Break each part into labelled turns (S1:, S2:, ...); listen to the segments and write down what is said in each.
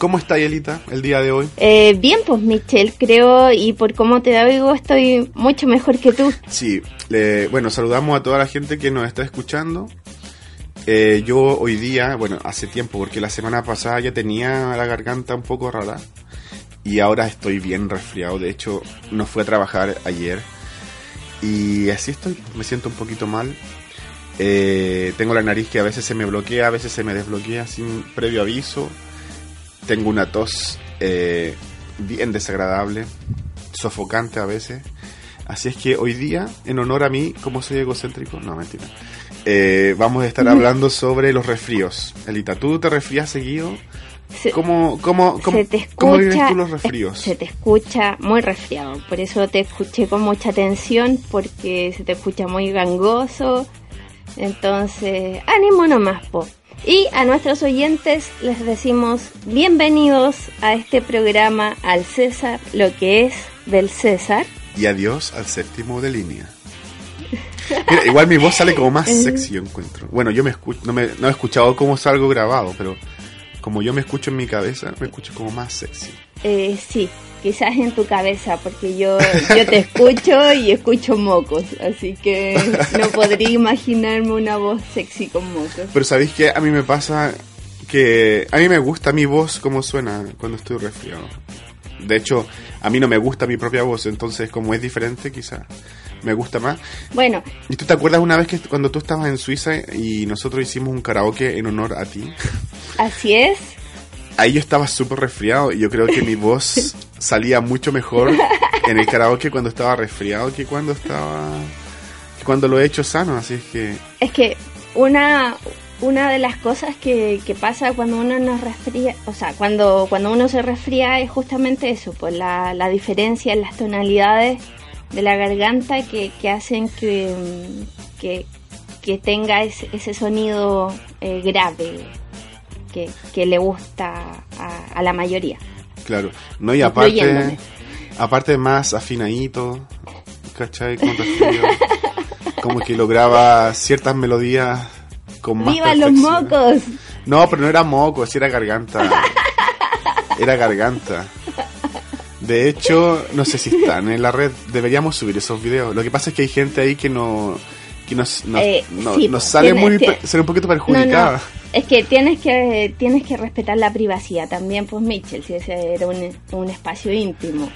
S1: ¿Cómo está Yelita el día de hoy?
S2: Eh, bien, pues Michelle, creo, y por cómo te oigo, estoy mucho mejor que tú.
S1: Sí, bueno, saludamos a toda la gente que nos está escuchando. Eh, yo hoy día, bueno, hace tiempo, porque la semana pasada ya tenía la garganta un poco rara y ahora estoy bien resfriado. De hecho, no fui a trabajar ayer y así estoy, me siento un poquito mal. Eh, tengo la nariz que a veces se me bloquea, a veces se me desbloquea sin previo aviso tengo una tos eh, bien desagradable, sofocante a veces. Así es que hoy día, en honor a mí, como soy egocéntrico, no, mentira, eh, vamos a estar hablando sobre los resfríos. Elita, ¿tú te resfrías seguido? ¿Cómo, cómo, cómo, ¿Cómo vives tú los resfríos?
S2: Se te escucha muy resfriado, por eso te escuché con mucha atención, porque se te escucha muy gangoso. Entonces, ánimo nomás, po. Y a nuestros oyentes les decimos bienvenidos a este programa al César, lo que es del César.
S1: Y adiós al séptimo de línea. igual mi voz sale como más sexy, yo encuentro. Bueno, yo me escucho, no, me, no he escuchado cómo salgo grabado, pero como yo me escucho en mi cabeza, me escucho como más sexy.
S2: Eh, sí, quizás en tu cabeza, porque yo, yo te escucho y escucho mocos, así que no podría imaginarme una voz sexy con mocos.
S1: Pero sabéis que a mí me pasa que a mí me gusta mi voz como suena cuando estoy resfriado. De hecho, a mí no me gusta mi propia voz, entonces como es diferente, quizás me gusta más.
S2: Bueno.
S1: ¿Y tú te acuerdas una vez que cuando tú estabas en Suiza y nosotros hicimos un karaoke en honor a ti?
S2: Así es
S1: ahí yo estaba súper resfriado y yo creo que mi voz salía mucho mejor en el karaoke cuando estaba resfriado que cuando estaba que cuando lo he hecho sano, así es que
S2: es que una una de las cosas que, que pasa cuando uno nos resfría, o sea, cuando, cuando uno se resfría es justamente eso, pues la, la diferencia en las tonalidades de la garganta que, que hacen que, que, tenga ese, ese sonido eh, grave, que, le gusta a, la mayoría.
S1: Claro, no, y aparte, aparte más afinadito, ¿cachai? como que lograba ciertas melodías con más
S2: ¡Viva los mocos!
S1: No, pero no era mocos, era garganta. Era garganta. De hecho, no sé si están en la red, deberíamos subir esos videos. Lo que pasa es que hay gente ahí que no que nos, eh, sale muy un poquito perjudicada.
S2: Es que tienes que tienes que respetar la privacidad también, pues Mitchell, si ese era un, espacio íntimo.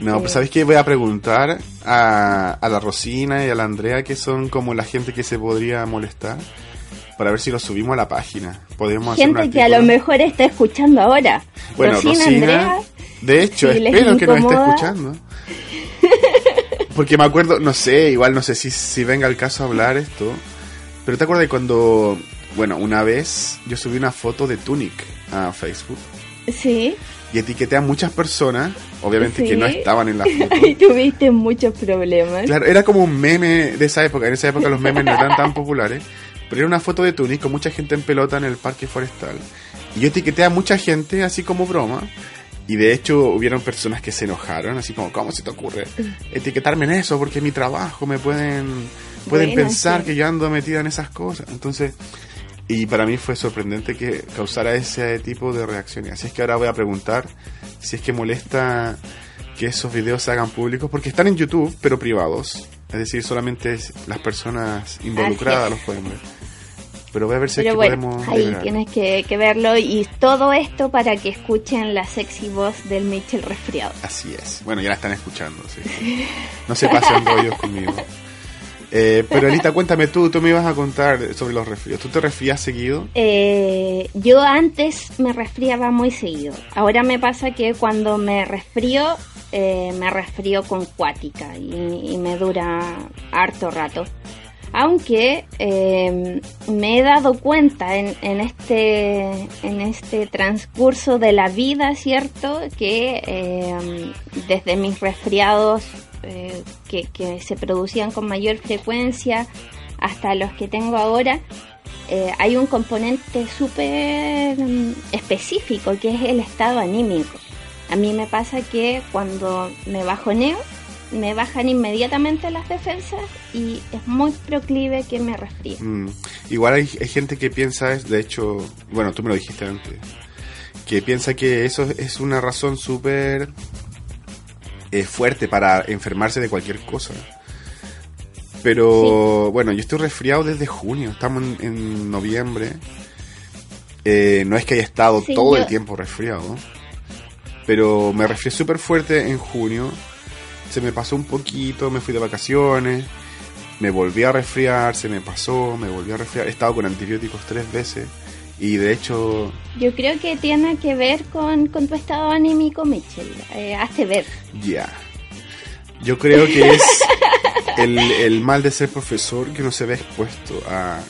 S1: no, pues sabes que voy a preguntar a, a la Rosina y a la Andrea, que son como la gente que se podría molestar, para ver si lo subimos a la página. Podemos
S2: gente que a lo mejor está escuchando ahora.
S1: Bueno, Rosina, Andrea, de hecho, espero que nos esté escuchando. Porque me acuerdo, no sé, igual no sé si, si venga el caso a hablar esto, pero te acuerdas de cuando bueno, una vez yo subí una foto de Tunic a Facebook.
S2: Sí.
S1: Y etiqueté a muchas personas, obviamente que no estaban en la foto.
S2: y tuviste muchos problemas.
S1: Claro, era como un meme de esa época. En esa época los memes no eran tan populares. Pero era una foto de Tunic con mucha gente en pelota en el parque forestal. Y yo etiqueté a mucha gente así como broma. Y de hecho hubieron personas que se enojaron, así como, ¿cómo se te ocurre etiquetarme en eso? Porque mi trabajo me pueden, pueden pensar que yo ando metida en esas cosas. Entonces, y para mí fue sorprendente que causara ese tipo de reacciones. Así es que ahora voy a preguntar si es que molesta que esos videos se hagan públicos, porque están en YouTube, pero privados. Es decir, solamente las personas involucradas los pueden ver. Pero voy a ver si es que podemos.
S2: Ahí tienes que, verlo y todo esto para que escuchen la sexy voz del Mitchell resfriado.
S1: Así es. Bueno, ya la están escuchando. ¿sí? No se pasen rollos conmigo. Eh, pero Anita, cuéntame tú, tú me ibas a contar sobre los resfríos. ¿Tú te resfrías seguido?
S2: Eh, yo antes me resfriaba muy seguido. Ahora me pasa que cuando me resfrío, eh, me resfrío con cuática y, me dura harto rato. Aunque me he dado cuenta en, en, este, en este transcurso de la vida, ¿cierto? Que desde mis resfriados eh, que, se producían con mayor frecuencia hasta los que tengo ahora, eh, hay un componente súper mm, específico que es el estado anímico. A mí me pasa que cuando me bajoneo, me bajan inmediatamente las defensas y es muy proclive que me resfríe.
S1: Mm. Igual hay, gente que piensa, de hecho, bueno, tú me lo dijiste antes, que piensa que eso es una razón súper fuerte para enfermarse de cualquier cosa. Pero bueno, yo estoy resfriado desde junio, estamos en, noviembre. Eh, no es que haya estado todo el tiempo resfriado, pero me resfrié súper fuerte en junio. Se me pasó un poquito, me fui de vacaciones, me volví a resfriar, se me pasó, me volví a resfriar. He estado con antibióticos tres veces y de hecho...
S2: Yo creo que tiene que ver con, tu estado anímico, Mitchell. Eh, hace ver.
S1: Ya. Yo creo que es el, mal de ser profesor que no se ve expuesto a,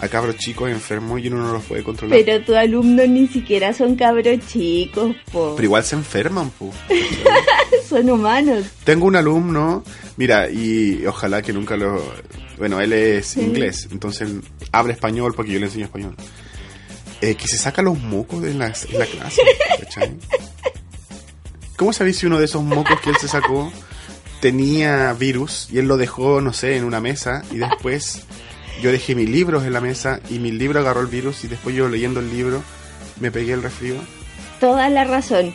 S1: a cabros chicos enfermos y uno no los puede controlar.
S2: Pero tus alumnos ni siquiera son cabros chicos, po.
S1: Pero igual se enferman, po.
S2: son humanos.
S1: Tengo un alumno, mira, y ojalá que nunca lo... Bueno, él es inglés, entonces habla español porque yo le enseño español. Eh, que se saca los mocos de la, la clase, ¿Cómo sabéis si uno de esos mocos que él se sacó tenía virus y él lo dejó, no sé, en una mesa y después yo dejé mis libros en la mesa y mi libro agarró el virus y después yo leyendo el libro me pegué el resfrío.
S2: Toda la razón.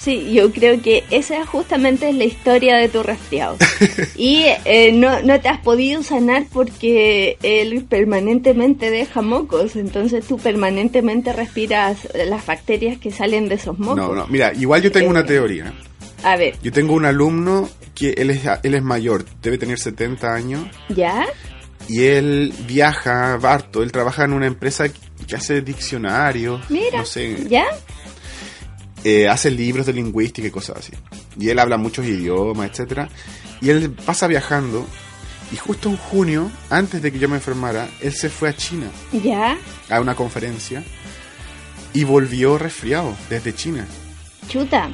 S2: Sí, yo creo que esa justamente es la historia de tu resfriado. y eh, no, no te has podido sanar porque él permanentemente deja mocos, entonces tú permanentemente respiras las bacterias que salen de esos mocos.
S1: No, no, mira, igual yo tengo una eh, teoría.
S2: A ver.
S1: Yo tengo un alumno que él es, él es mayor, debe tener 70 años.
S2: ¿Ya?
S1: Y él viaja harto, él trabaja en una empresa que hace diccionarios.
S2: Mira,
S1: no sé.
S2: ¿ya?
S1: Eh, hace libros de lingüística y cosas así. Y él habla muchos idiomas, etcétera. Y él pasa viajando. Y justo en junio, antes de que yo me enfermara, él se fue a China.
S2: ¿Ya?
S1: A una conferencia. Y volvió resfriado desde China.
S2: Chuta.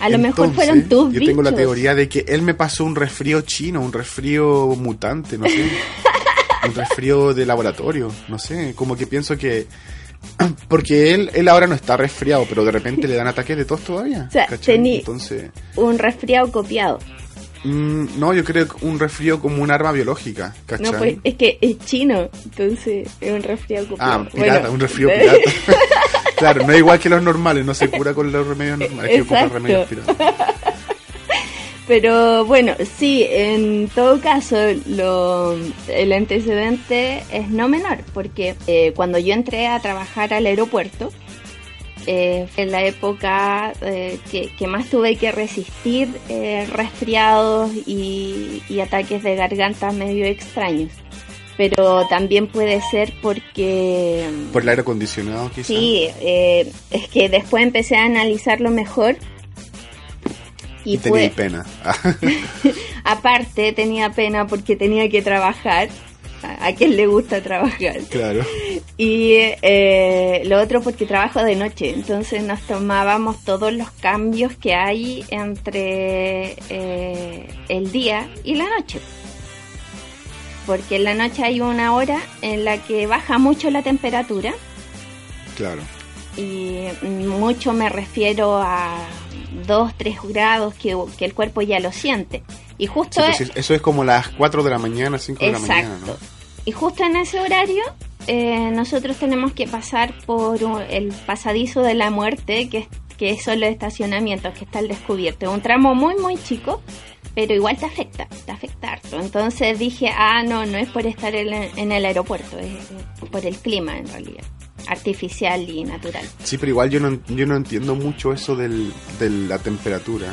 S2: A lo mejor fueron tus
S1: Yo tengo la teoría de que él me pasó un resfrío chino, un resfrío mutante, no sé. un resfrío de laboratorio, no sé. Como que pienso que. Porque él, él ahora no está resfriado, pero de repente le dan ataques de tos todavía.
S2: O sea, Entonces, un resfriado copiado.
S1: Mm, no, yo creo que un resfrío como un arma biológica, ¿cachai? No, pues
S2: es que es chino, entonces es un resfriado ah, copiado.
S1: Ah, pirata, un resfrío pirata. claro, no es igual que los normales, no se cura con los remedios normales, hay que ocupar remedios piratas.
S2: Pero bueno, sí, en todo caso, lo, el antecedente es no menor, porque eh, cuando yo entré a trabajar al aeropuerto, eh, en la época eh, que, más tuve que resistir eh, resfriados y, ataques de garganta medio extraños. Pero también puede ser porque...
S1: ¿Por el aire acondicionado quizás?
S2: Sí, es que después empecé a analizarlo mejor.
S1: Y, y tenía pena.
S2: Aparte tenía pena porque tenía que trabajar a quien le gusta trabajar.
S1: Claro.
S2: Y eh, lo otro porque trabajo de noche, entonces nos tomábamos todos los cambios que hay entre eh, el día y la noche. Porque en la noche hay una hora en la que baja mucho la temperatura.
S1: Claro.
S2: Y mucho me refiero a 2, 3 grados que, que el cuerpo ya lo siente. Y justo
S1: pues, eso es como las 4 de la mañana, 5 de la mañana, ¿no?
S2: Y justo en ese horario eh, nosotros tenemos que pasar por el pasadizo de la muerte, que, que son los estacionamientos, que está al descubierto. Un tramo muy, muy chico, pero igual te afecta, te afecta harto. Entonces dije, ah, no, no es por estar en, el aeropuerto, es, por el clima en realidad artificial y natural.
S1: Sí, pero igual yo no, yo no entiendo mucho eso del, de la temperatura.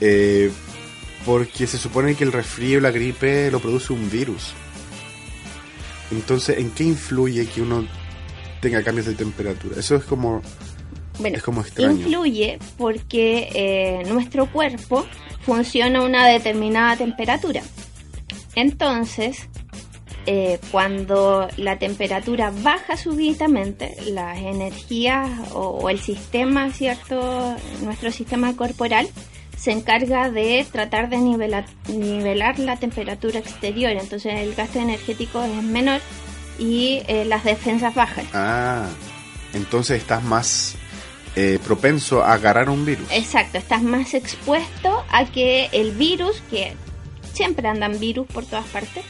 S1: Eh, porque se supone que el resfrío la gripe lo produce un virus. Entonces, ¿en qué influye que uno tenga cambios de temperatura? Eso es como,
S2: bueno, es como extraño. Influye porque eh, nuestro cuerpo funciona a una determinada temperatura. Entonces, eh, cuando la temperatura baja súbitamente, las energías o, el sistema, ¿cierto? Nuestro sistema corporal se encarga de tratar de nivelar, nivelar la temperatura exterior, entonces el gasto energético es menor y eh, las defensas bajan.
S1: Ah, entonces estás más eh, propenso a agarrar un virus.
S2: Exacto, estás más expuesto a que el virus, que siempre andan virus por todas partes,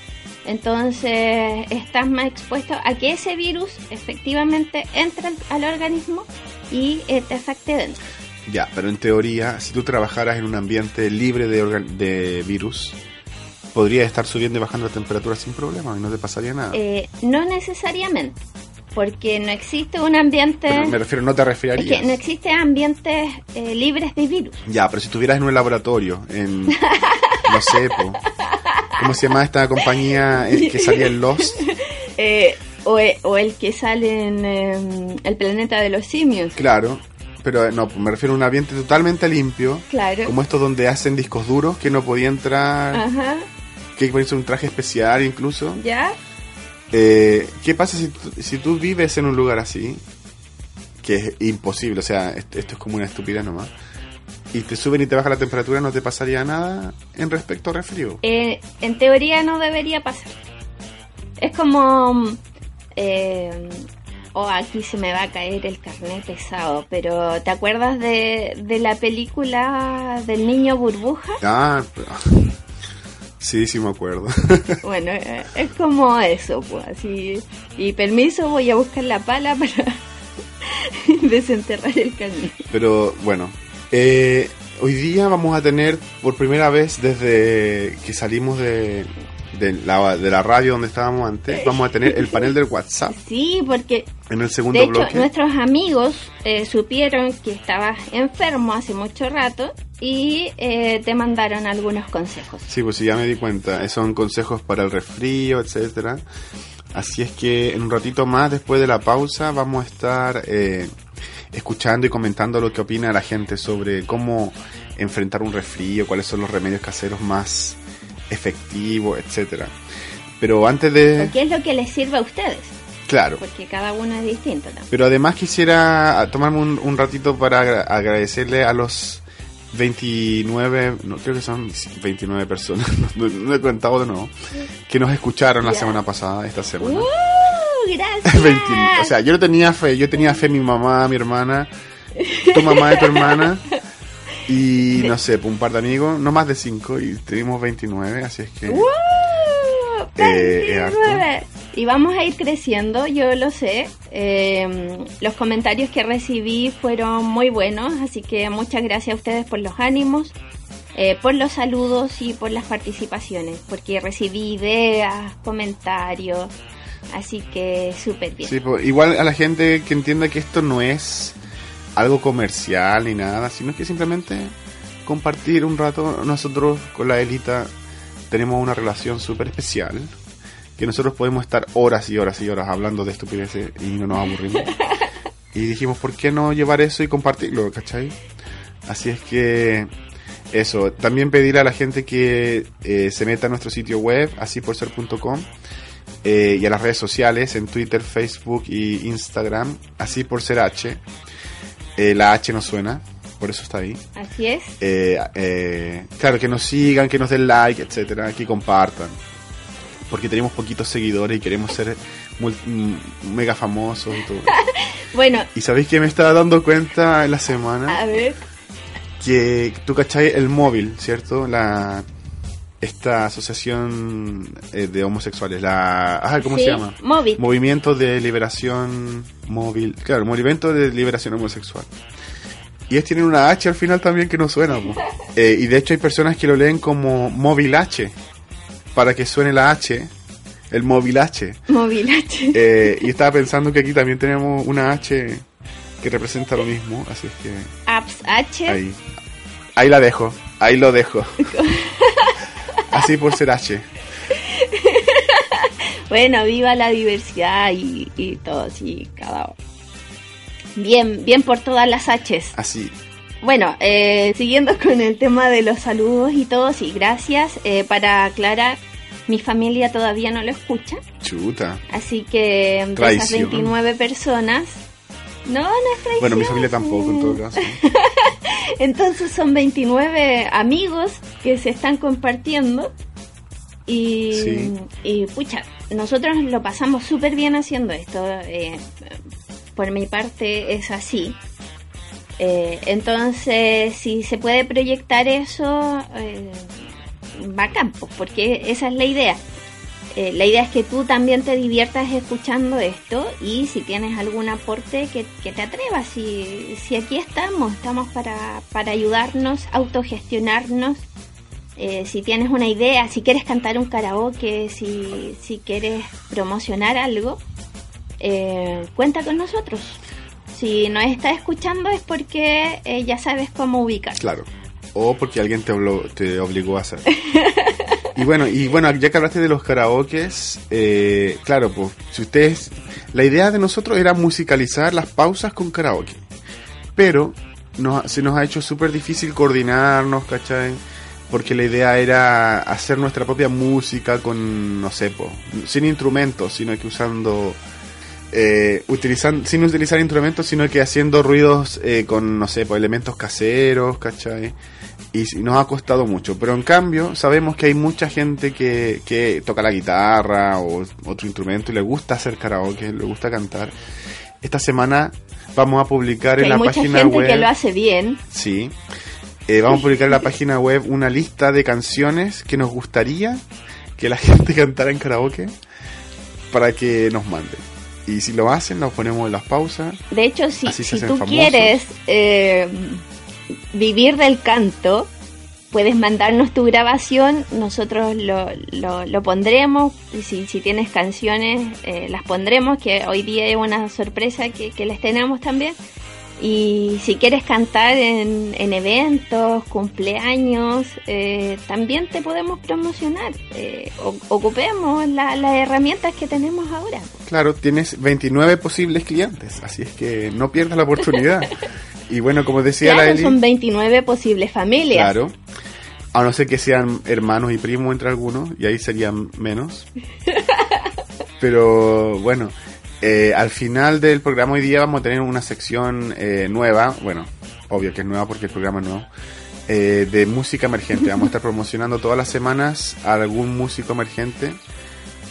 S2: Entonces estás más expuesto a que ese virus efectivamente entre al organismo y eh, te afecte dentro.
S1: Ya, pero en teoría, si tú trabajaras en un ambiente libre de, de virus, podría estar subiendo y bajando la temperatura sin problema y no te pasaría nada.
S2: Eh, no necesariamente, porque no existe un ambiente...
S1: me refiero, no te resfriarías.
S2: Es que no existe ambientes eh, libres de virus.
S1: Ya, pero si estuvieras en un laboratorio, en... no sé, ¿cómo se llama esta compañía eh, que salía en Lost?
S2: o, o, el que sale en em, El planeta de los simios.
S1: Claro, pero no, me refiero a un ambiente totalmente limpio.
S2: Claro.
S1: Como estos donde hacen discos duros que no podía entrar. Ajá. Que hay que ponerse un traje especial incluso.
S2: ¿Ya?
S1: Eh, ¿Qué pasa si, si tú vives en un lugar así? Que es imposible, o sea, esto, es como una estupidez nomás. Y te suben y te baja la temperatura, ¿no te pasaría nada en respecto a resfrío?
S2: Eh, en teoría no debería pasar. Es como... Eh, oh, aquí se me va a caer el carnet pesado, pero ¿te acuerdas de, de la película del niño burbuja?
S1: Ah, sí, sí me acuerdo.
S2: bueno, eh, es como eso, pues así. Y permiso, voy a buscar la pala para desenterrar el carnet.
S1: Pero bueno, eh, hoy día vamos a tener por primera vez desde que salimos de, de la, de la radio donde estábamos antes, vamos a tener el panel del WhatsApp.
S2: Sí, porque
S1: en el segundo
S2: de
S1: hecho,
S2: nuestros amigos eh, supieron que estabas enfermo hace mucho rato y eh, te mandaron algunos consejos.
S1: Sí, pues sí, ya me di cuenta. Son consejos para el resfrío, etcétera. Así es que en un ratito más, después de la pausa, vamos a estar eh, escuchando y comentando lo que opina la gente sobre cómo enfrentar un resfrío, cuáles son los remedios caseros más efectivo, etcétera. Pero antes de...
S2: ¿Qué es lo que les sirve a ustedes?
S1: Claro.
S2: Porque cada uno es distinto.
S1: Pero además quisiera tomarme un, ratito para agradecerle a los 29, no creo que son 29 personas, no, he contado de nuevo, que nos escucharon la semana pasada, esta semana.
S2: ¡Uh! Gracias.
S1: o sea, yo no tenía fe, yo tenía fe mi mamá, mi hermana, tu mamá y tu hermana. Y no sé, un par de amigos, no más de cinco, y tuvimos 29, así es que...
S2: Eh, y vamos a ir creciendo, yo lo sé. Em, los comentarios que recibí fueron muy buenos, así que muchas gracias a ustedes por los ánimos, eh, por los saludos y por las participaciones, porque recibí ideas, comentarios, así que súper bien.
S1: Sí, pues, igual a la gente que entienda que esto no es algo comercial ni nada, sino que simplemente compartir un rato. Nosotros con la Elita tenemos una relación súper especial, que nosotros podemos estar horas y horas y horas hablando de estupideces y no nos aburrimos. y dijimos, ¿por qué no llevar eso y compartirlo, cachai? Así es que eso, también pedir a la gente que eh, se meta a nuestro sitio web, así por ser.com, eh, y a las redes sociales, en Twitter, Facebook y Instagram, así por ser H. Eh, la H no suena, por eso está ahí.
S2: Así es.
S1: Eh, eh, claro, que nos sigan, que nos den like, etcétera, que compartan. Porque tenemos poquitos seguidores y queremos ser mm, mega famosos y todo.
S2: bueno.
S1: ¿Y sabéis que me estaba dando cuenta en la semana?
S2: A ver.
S1: Que tú cachai el móvil, ¿cierto? La esta asociación de homosexuales, la ah, ¿cómo se llama? Movimiento de Liberación Móvil, claro, Movimiento de Liberación Homosexual. Y ellos tienen una H al final también que no suena. Eh, y de hecho hay personas que lo leen como móvil H, para que suene la H, el móvil H.
S2: Móvil H.
S1: Eh, y estaba pensando que aquí también tenemos una H que representa lo mismo, así es que...
S2: Apps H.
S1: Ahí, ahí la dejo, ahí lo dejo. así por ser H.
S2: bueno, viva la diversidad y, y todo, sí, cada Bien, bien por todas las Hs.
S1: Así.
S2: Bueno, eh, siguiendo con el tema de los saludos y todo, sí, gracias. Eh, para aclarar, mi familia todavía no lo escucha.
S1: Chuta.
S2: Así que de esas 29 personas... No, no es
S1: Bueno, mi familia tampoco, en todo caso.
S2: Entonces son 29 amigos que se están compartiendo. Y, y pucha, nosotros lo pasamos súper bien haciendo esto. Eh, por mi parte es así. Eh, entonces, si se puede proyectar eso, eh, bacán, pues, porque esa es la idea. Eh, la idea es que tú también te diviertas escuchando esto y si tienes algún aporte que, te atrevas. Si, si aquí estamos, estamos para, para ayudarnos, autogestionarnos. Eh, si tienes una idea, si quieres cantar un karaoke, si, si quieres promocionar algo, eh, cuenta con nosotros. Si no estás escuchando es porque ya sabes cómo ubicar.
S1: Claro. O porque alguien te, te obligó a hacer. Y bueno, y bueno, ya que hablaste de los karaokes, eh, claro, pues, si ustedes, la idea de nosotros era musicalizar las pausas con karaoke, pero se nos ha hecho súper difícil coordinarnos, ¿cachai? Porque la idea era hacer nuestra propia música con, no sé, pues, sin instrumentos, sino que usando, eh, utilizando, sin utilizar instrumentos, sino que haciendo ruidos eh, con, no sé, pues, elementos caseros, ¿cachai? y nos ha costado mucho. Pero en cambio, sabemos que hay mucha gente que, que toca la guitarra o otro instrumento y le gusta hacer karaoke, le gusta cantar. Esta semana vamos a publicar en la página
S2: gente
S1: web.
S2: que lo hace bien.
S1: Sí. Eh, vamos a publicar en la página web una lista de canciones que nos gustaría que la gente cantara en karaoke para que nos mande. Y si lo hacen, nos ponemos en las pausas.
S2: De hecho, si, si tú quieres eh, vivir del canto, puedes mandarnos tu grabación, nosotros lo, lo, pondremos, si, si tienes canciones eh, las pondremos, que hoy día es una sorpresa que, les tenemos también. Y si quieres cantar en, en eventos, cumpleaños, eh, también te podemos promocionar. Eh, ocupemos las herramientas que tenemos ahora.
S1: Claro, tienes 29 posibles clientes, así es que no pierdas la oportunidad. Y bueno, como decía la Eli,
S2: son 29 posibles familias.
S1: Claro. A no ser que sean hermanos y primos entre algunos, y ahí serían menos. Pero bueno, eh, al final del programa hoy día vamos a tener una sección eh, nueva, bueno, obvio que es nueva porque el programa es nuevo, eh, de música emergente. Vamos a estar promocionando todas las semanas a algún músico emergente.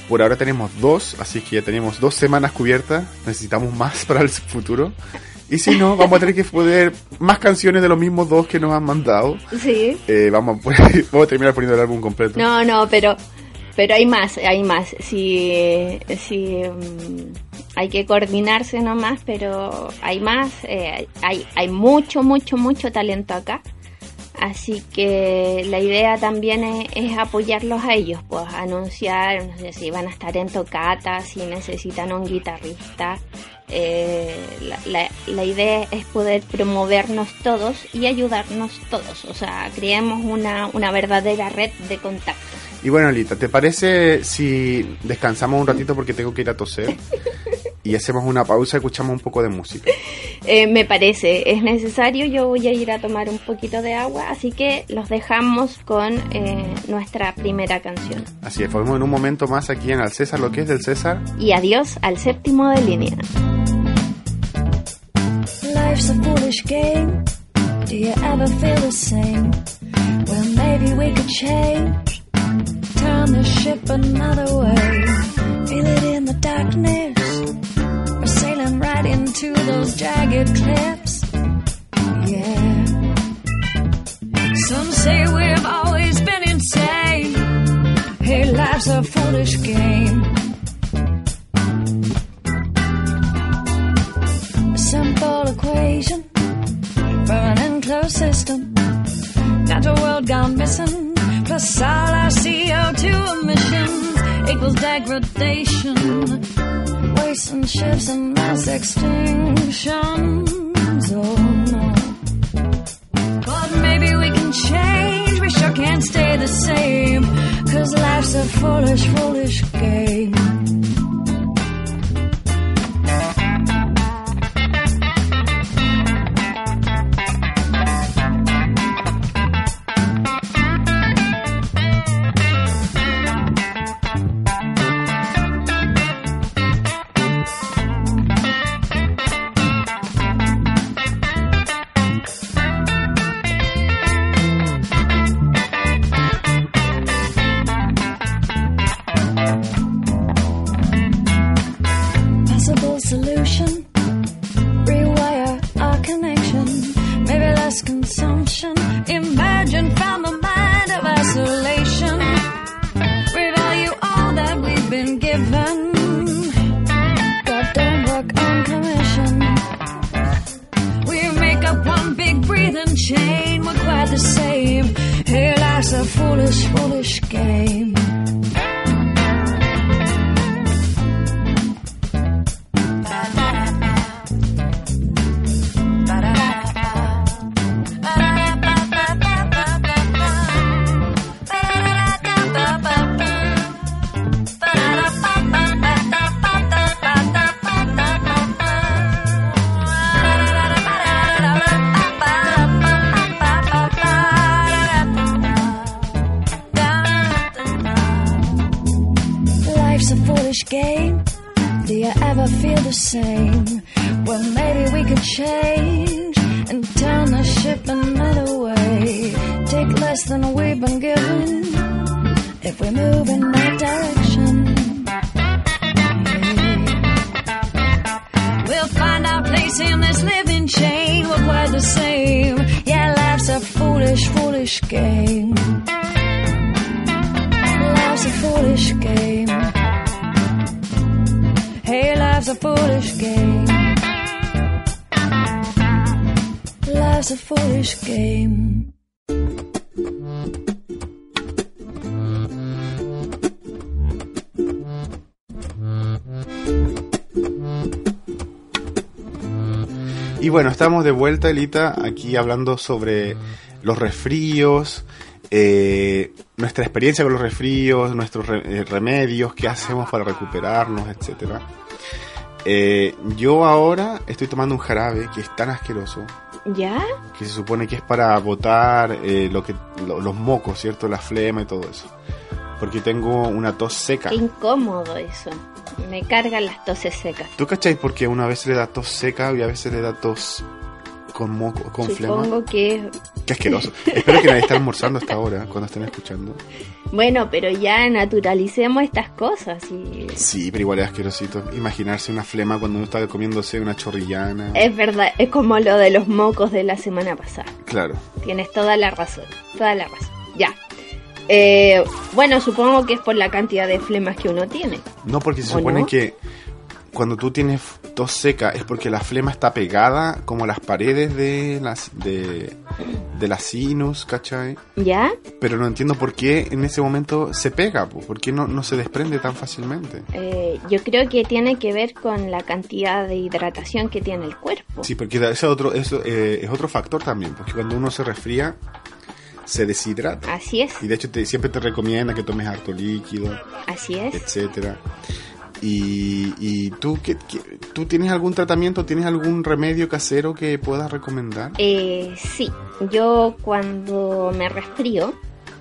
S1: Por ahora tenemos dos, así que ya tenemos dos semanas cubiertas. Necesitamos más para el futuro. Y si no, vamos a tener que poner más canciones de los mismos dos que nos han mandado.
S2: Sí.
S1: Eh, vamos, a, terminar poniendo el álbum completo.
S2: No, no, pero pero hay más, hay más. Si, si mm, hay que coordinarse nomás, pero hay más. Eh, hay, hay mucho, mucho, mucho talento acá. Así que la idea también es, apoyarlos a ellos, pues anunciar, no sé si van a estar en tocata, si necesitan un guitarrista, eh, la, la, idea es poder promovernos todos y ayudarnos todos. O sea, creemos una, una verdadera red de contactos.
S1: Y bueno, Alita, ¿te parece si descansamos un ratito porque tengo que ir a toser? y hacemos una pausa, escuchamos un poco de música.
S2: Eh, me parece, es necesario, yo voy a ir a tomar un poquito de agua, así que los dejamos con eh, nuestra primera canción.
S1: Así es, en un momento más aquí en Al César, lo que es del César.
S2: Y adiós al séptimo de línea. Life's a foolish game. Do you ever feel the same? Well, maybe we could change. Turn the ship another way. Feel it in the darkness. Right into those jagged cliffs. Yeah. Some say we've always been insane. Hey, life's a foolish game. Simple equation from an enclosed system. The world gone missing. Plus all our CO2 emissions equals degradation and shifts and mass extinctions. Oh no. But maybe we can change. We sure can't stay the same. Cause life's a foolish, foolish game.
S3: Hey, life's a foolish game. Life's a foolish game.
S1: Y bueno, estamos de vuelta, Elita, aquí hablando sobre los resfríos, eh, nuestra experiencia con los resfríos, nuestros re- eh, remedios, qué hacemos para recuperarnos, etcétera. Eh, yo ahora estoy tomando un jarabe que es tan asqueroso
S2: ¿Ya?
S1: que se supone que es para botar eh, lo que, lo- los mocos, ¿cierto? La flema y todo eso. Porque tengo una tos seca.
S2: Qué incómodo eso. Me cargan las toses secas.
S1: ¿Tú cacháis por qué una vez le da tos seca y a veces le da tos con moco, con flema?
S2: Supongo que...
S1: Qué asqueroso. Espero que nadie esté almorzando hasta ahora, cuando estén escuchando.
S2: Bueno, pero ya naturalicemos estas cosas y...
S1: Sí, pero igual es asquerosito. Imaginarse una flema cuando uno está comiéndose una chorrillana.
S2: Es verdad, es como lo de los mocos de la semana pasada.
S1: Claro.
S2: Tienes toda la razón, toda la razón. Ya. Eh, bueno, supongo que es por la cantidad de flemas que uno tiene.
S1: No, porque se
S2: ¿O
S1: supone
S2: no?
S1: que cuando tú tienes tos seca es porque la flema está pegada como a las paredes de las de, de la sinus, ¿cachai?
S2: ¿Ya?
S1: Pero no entiendo por qué en ese momento se pega, po, por qué no, no se desprende tan fácilmente.
S2: Eh, yo creo que tiene que ver con la cantidad de hidratación que tiene el cuerpo.
S1: Sí, porque ese otro, eso eh, es otro factor también, porque cuando uno se resfría se deshidrata.
S2: Así es,
S1: Y de hecho te, siempre te recomienda que tomes harto líquido,
S2: así es.
S1: etcétera. Y, y tú, qué, qué- ¿tú tienes algún tratamiento, tienes algún remedio casero que puedas recomendar?
S2: Eh, sí, yo cuando me resfrío,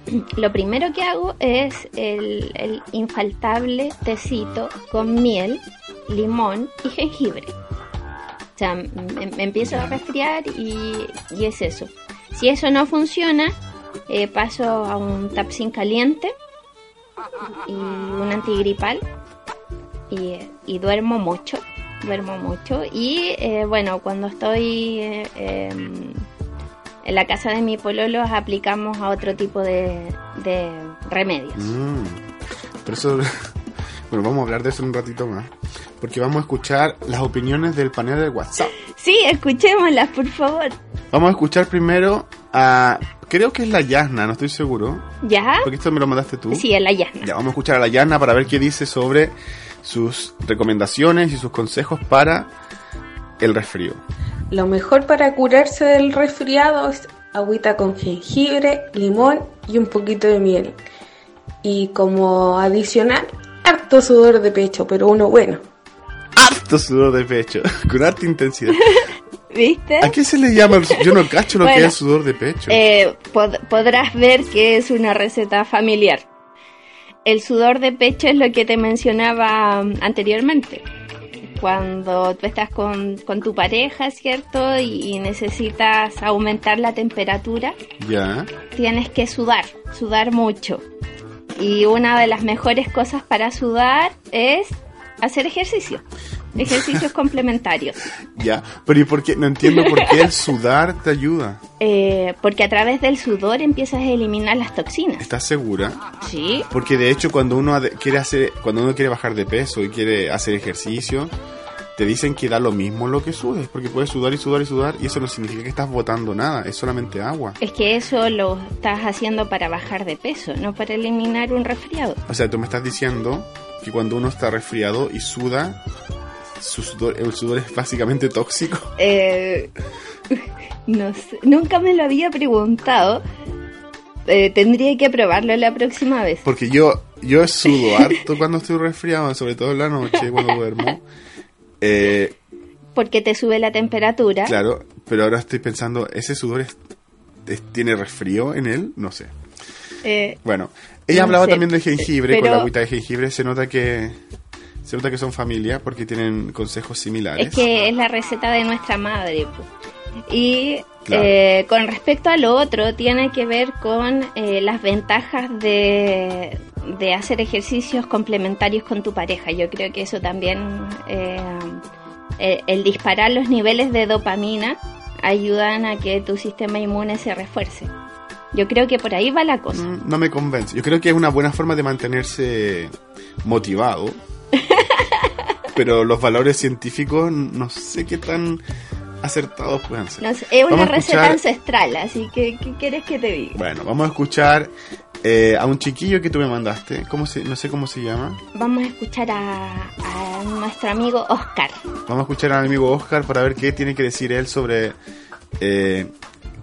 S2: lo primero que hago es el, el infaltable tecito con miel, limón y jengibre. O sea, me, me empiezo a resfriar y, y es eso. Si eso no funciona, eh, paso a un tapsin caliente y un antigripal y, y duermo mucho, duermo mucho y eh, bueno, cuando estoy eh, em, en la casa de mi pololo aplicamos a otro tipo de, de remedios.
S1: Mm, pero eso, bueno, vamos a hablar de eso un ratito más, porque vamos a escuchar las opiniones del panel de WhatsApp.
S2: Sí, escuchémoslas, por favor.
S1: Vamos a escuchar primero a, creo que es la Yasna, no estoy seguro,
S2: ¿Ya?
S1: porque esto me lo mandaste tú.
S2: Sí, en la llana.
S1: Ya, vamos a escuchar a la Yasna para ver qué dice sobre sus recomendaciones y sus consejos para el resfrío.
S4: Lo mejor para curarse del resfriado es agüita con jengibre, limón y un poquito de miel. Y como adicional, harto sudor de pecho, pero uno bueno.
S1: Harto sudor de pecho, con harta intensidad.
S2: ¿Viste?
S1: ¿A qué se le llama? Yo no cacho lo que
S2: Bueno,
S1: es sudor de pecho.
S2: Eh, pod- podrás ver que es una receta familiar. El sudor de pecho es lo que te mencionaba anteriormente. Cuando tú estás con, con tu pareja, ¿cierto? Y, y necesitas aumentar la temperatura,
S1: Ya.
S2: tienes que sudar, sudar mucho. Y una de las mejores cosas para sudar es hacer ejercicio, ejercicios complementarios.
S1: Ya, pero ¿y por qué? No entiendo por qué el sudar te ayuda.
S2: Eh, porque a través del sudor empiezas a eliminar las toxinas.
S1: ¿Estás segura?
S2: Sí,
S1: Porque de hecho cuando uno quiere hacer, cuando uno quiere bajar de peso y quiere hacer ejercicio, te dicen que da lo mismo lo que sudes, porque puedes sudar y sudar y sudar y eso no significa que estás botando nada, es solamente agua.
S2: Es que eso lo estás haciendo para bajar de peso, no para eliminar un resfriado.
S1: O sea, tú me estás diciendo que cuando uno está resfriado y suda, su sudor, el sudor es básicamente tóxico.
S2: Eh, no sé, nunca me lo había preguntado. Eh, tendría que probarlo la próxima vez.
S1: Porque yo, yo sudo harto cuando estoy resfriado, sobre todo en la noche, cuando duermo. Eh,
S2: Porque te sube la temperatura.
S1: claro, pero ahora estoy pensando, ¿ese sudor es- es- tiene resfrío en él? No sé.
S2: Eh,
S1: Bueno, ella
S2: No
S1: hablaba
S2: sé,
S1: también de jengibre, con
S2: pero-
S1: la agüita de jengibre se nota que se nota que son familia porque tienen consejos similares.
S2: es que es la receta de nuestra madre. Y
S1: Claro.
S2: eh, con respecto a lo otro, tiene que ver con eh, las ventajas de, de hacer ejercicios complementarios con tu pareja. Yo creo que eso también, eh, eh, el disparar los niveles de dopamina ayudan a que tu sistema inmune se refuerce. Yo creo que por ahí va la cosa.
S1: Mm, No me convence. Yo creo que es una buena forma de mantenerse motivado. pero los valores científicos no sé qué tan acertados puedan ser.
S2: No sé, es una receta
S1: escuchar-
S2: ancestral, así que ¿qué quieres que te diga?
S1: Bueno, vamos a escuchar eh, a un chiquillo que tú me mandaste. ¿Cómo se, no sé cómo se llama.
S2: Vamos a escuchar a, a nuestro amigo Oscar.
S1: Vamos a escuchar al amigo Oscar para ver qué tiene que decir él sobre eh,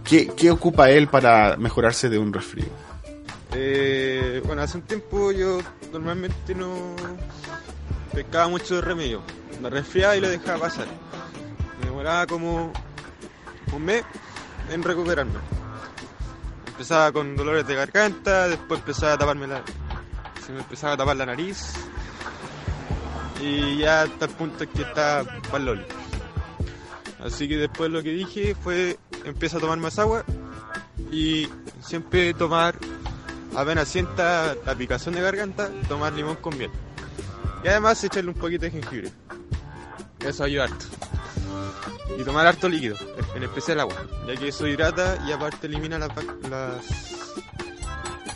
S1: qué, qué ocupa él para mejorarse de un resfrío.
S5: Eh, bueno, hace un tiempo yo normalmente no pescaba mucho de remedio. Me resfriaba y lo dejaba pasar. Me demoraba como un mes en recuperarme. Empezaba con dolores de garganta, después empezaba a taparme la... Se me empezaba a tapar la nariz. Y ya hasta el punto que estaba paloli. Así que después lo que dije fue empieza a tomar más agua y siempre tomar apenas sienta la picazón de garganta, tomar limón con miel. Y además echarle un poquito de jengibre. Eso ayuda harto. Y tomar harto líquido, en especial agua, ya que eso hidrata y aparte elimina las, las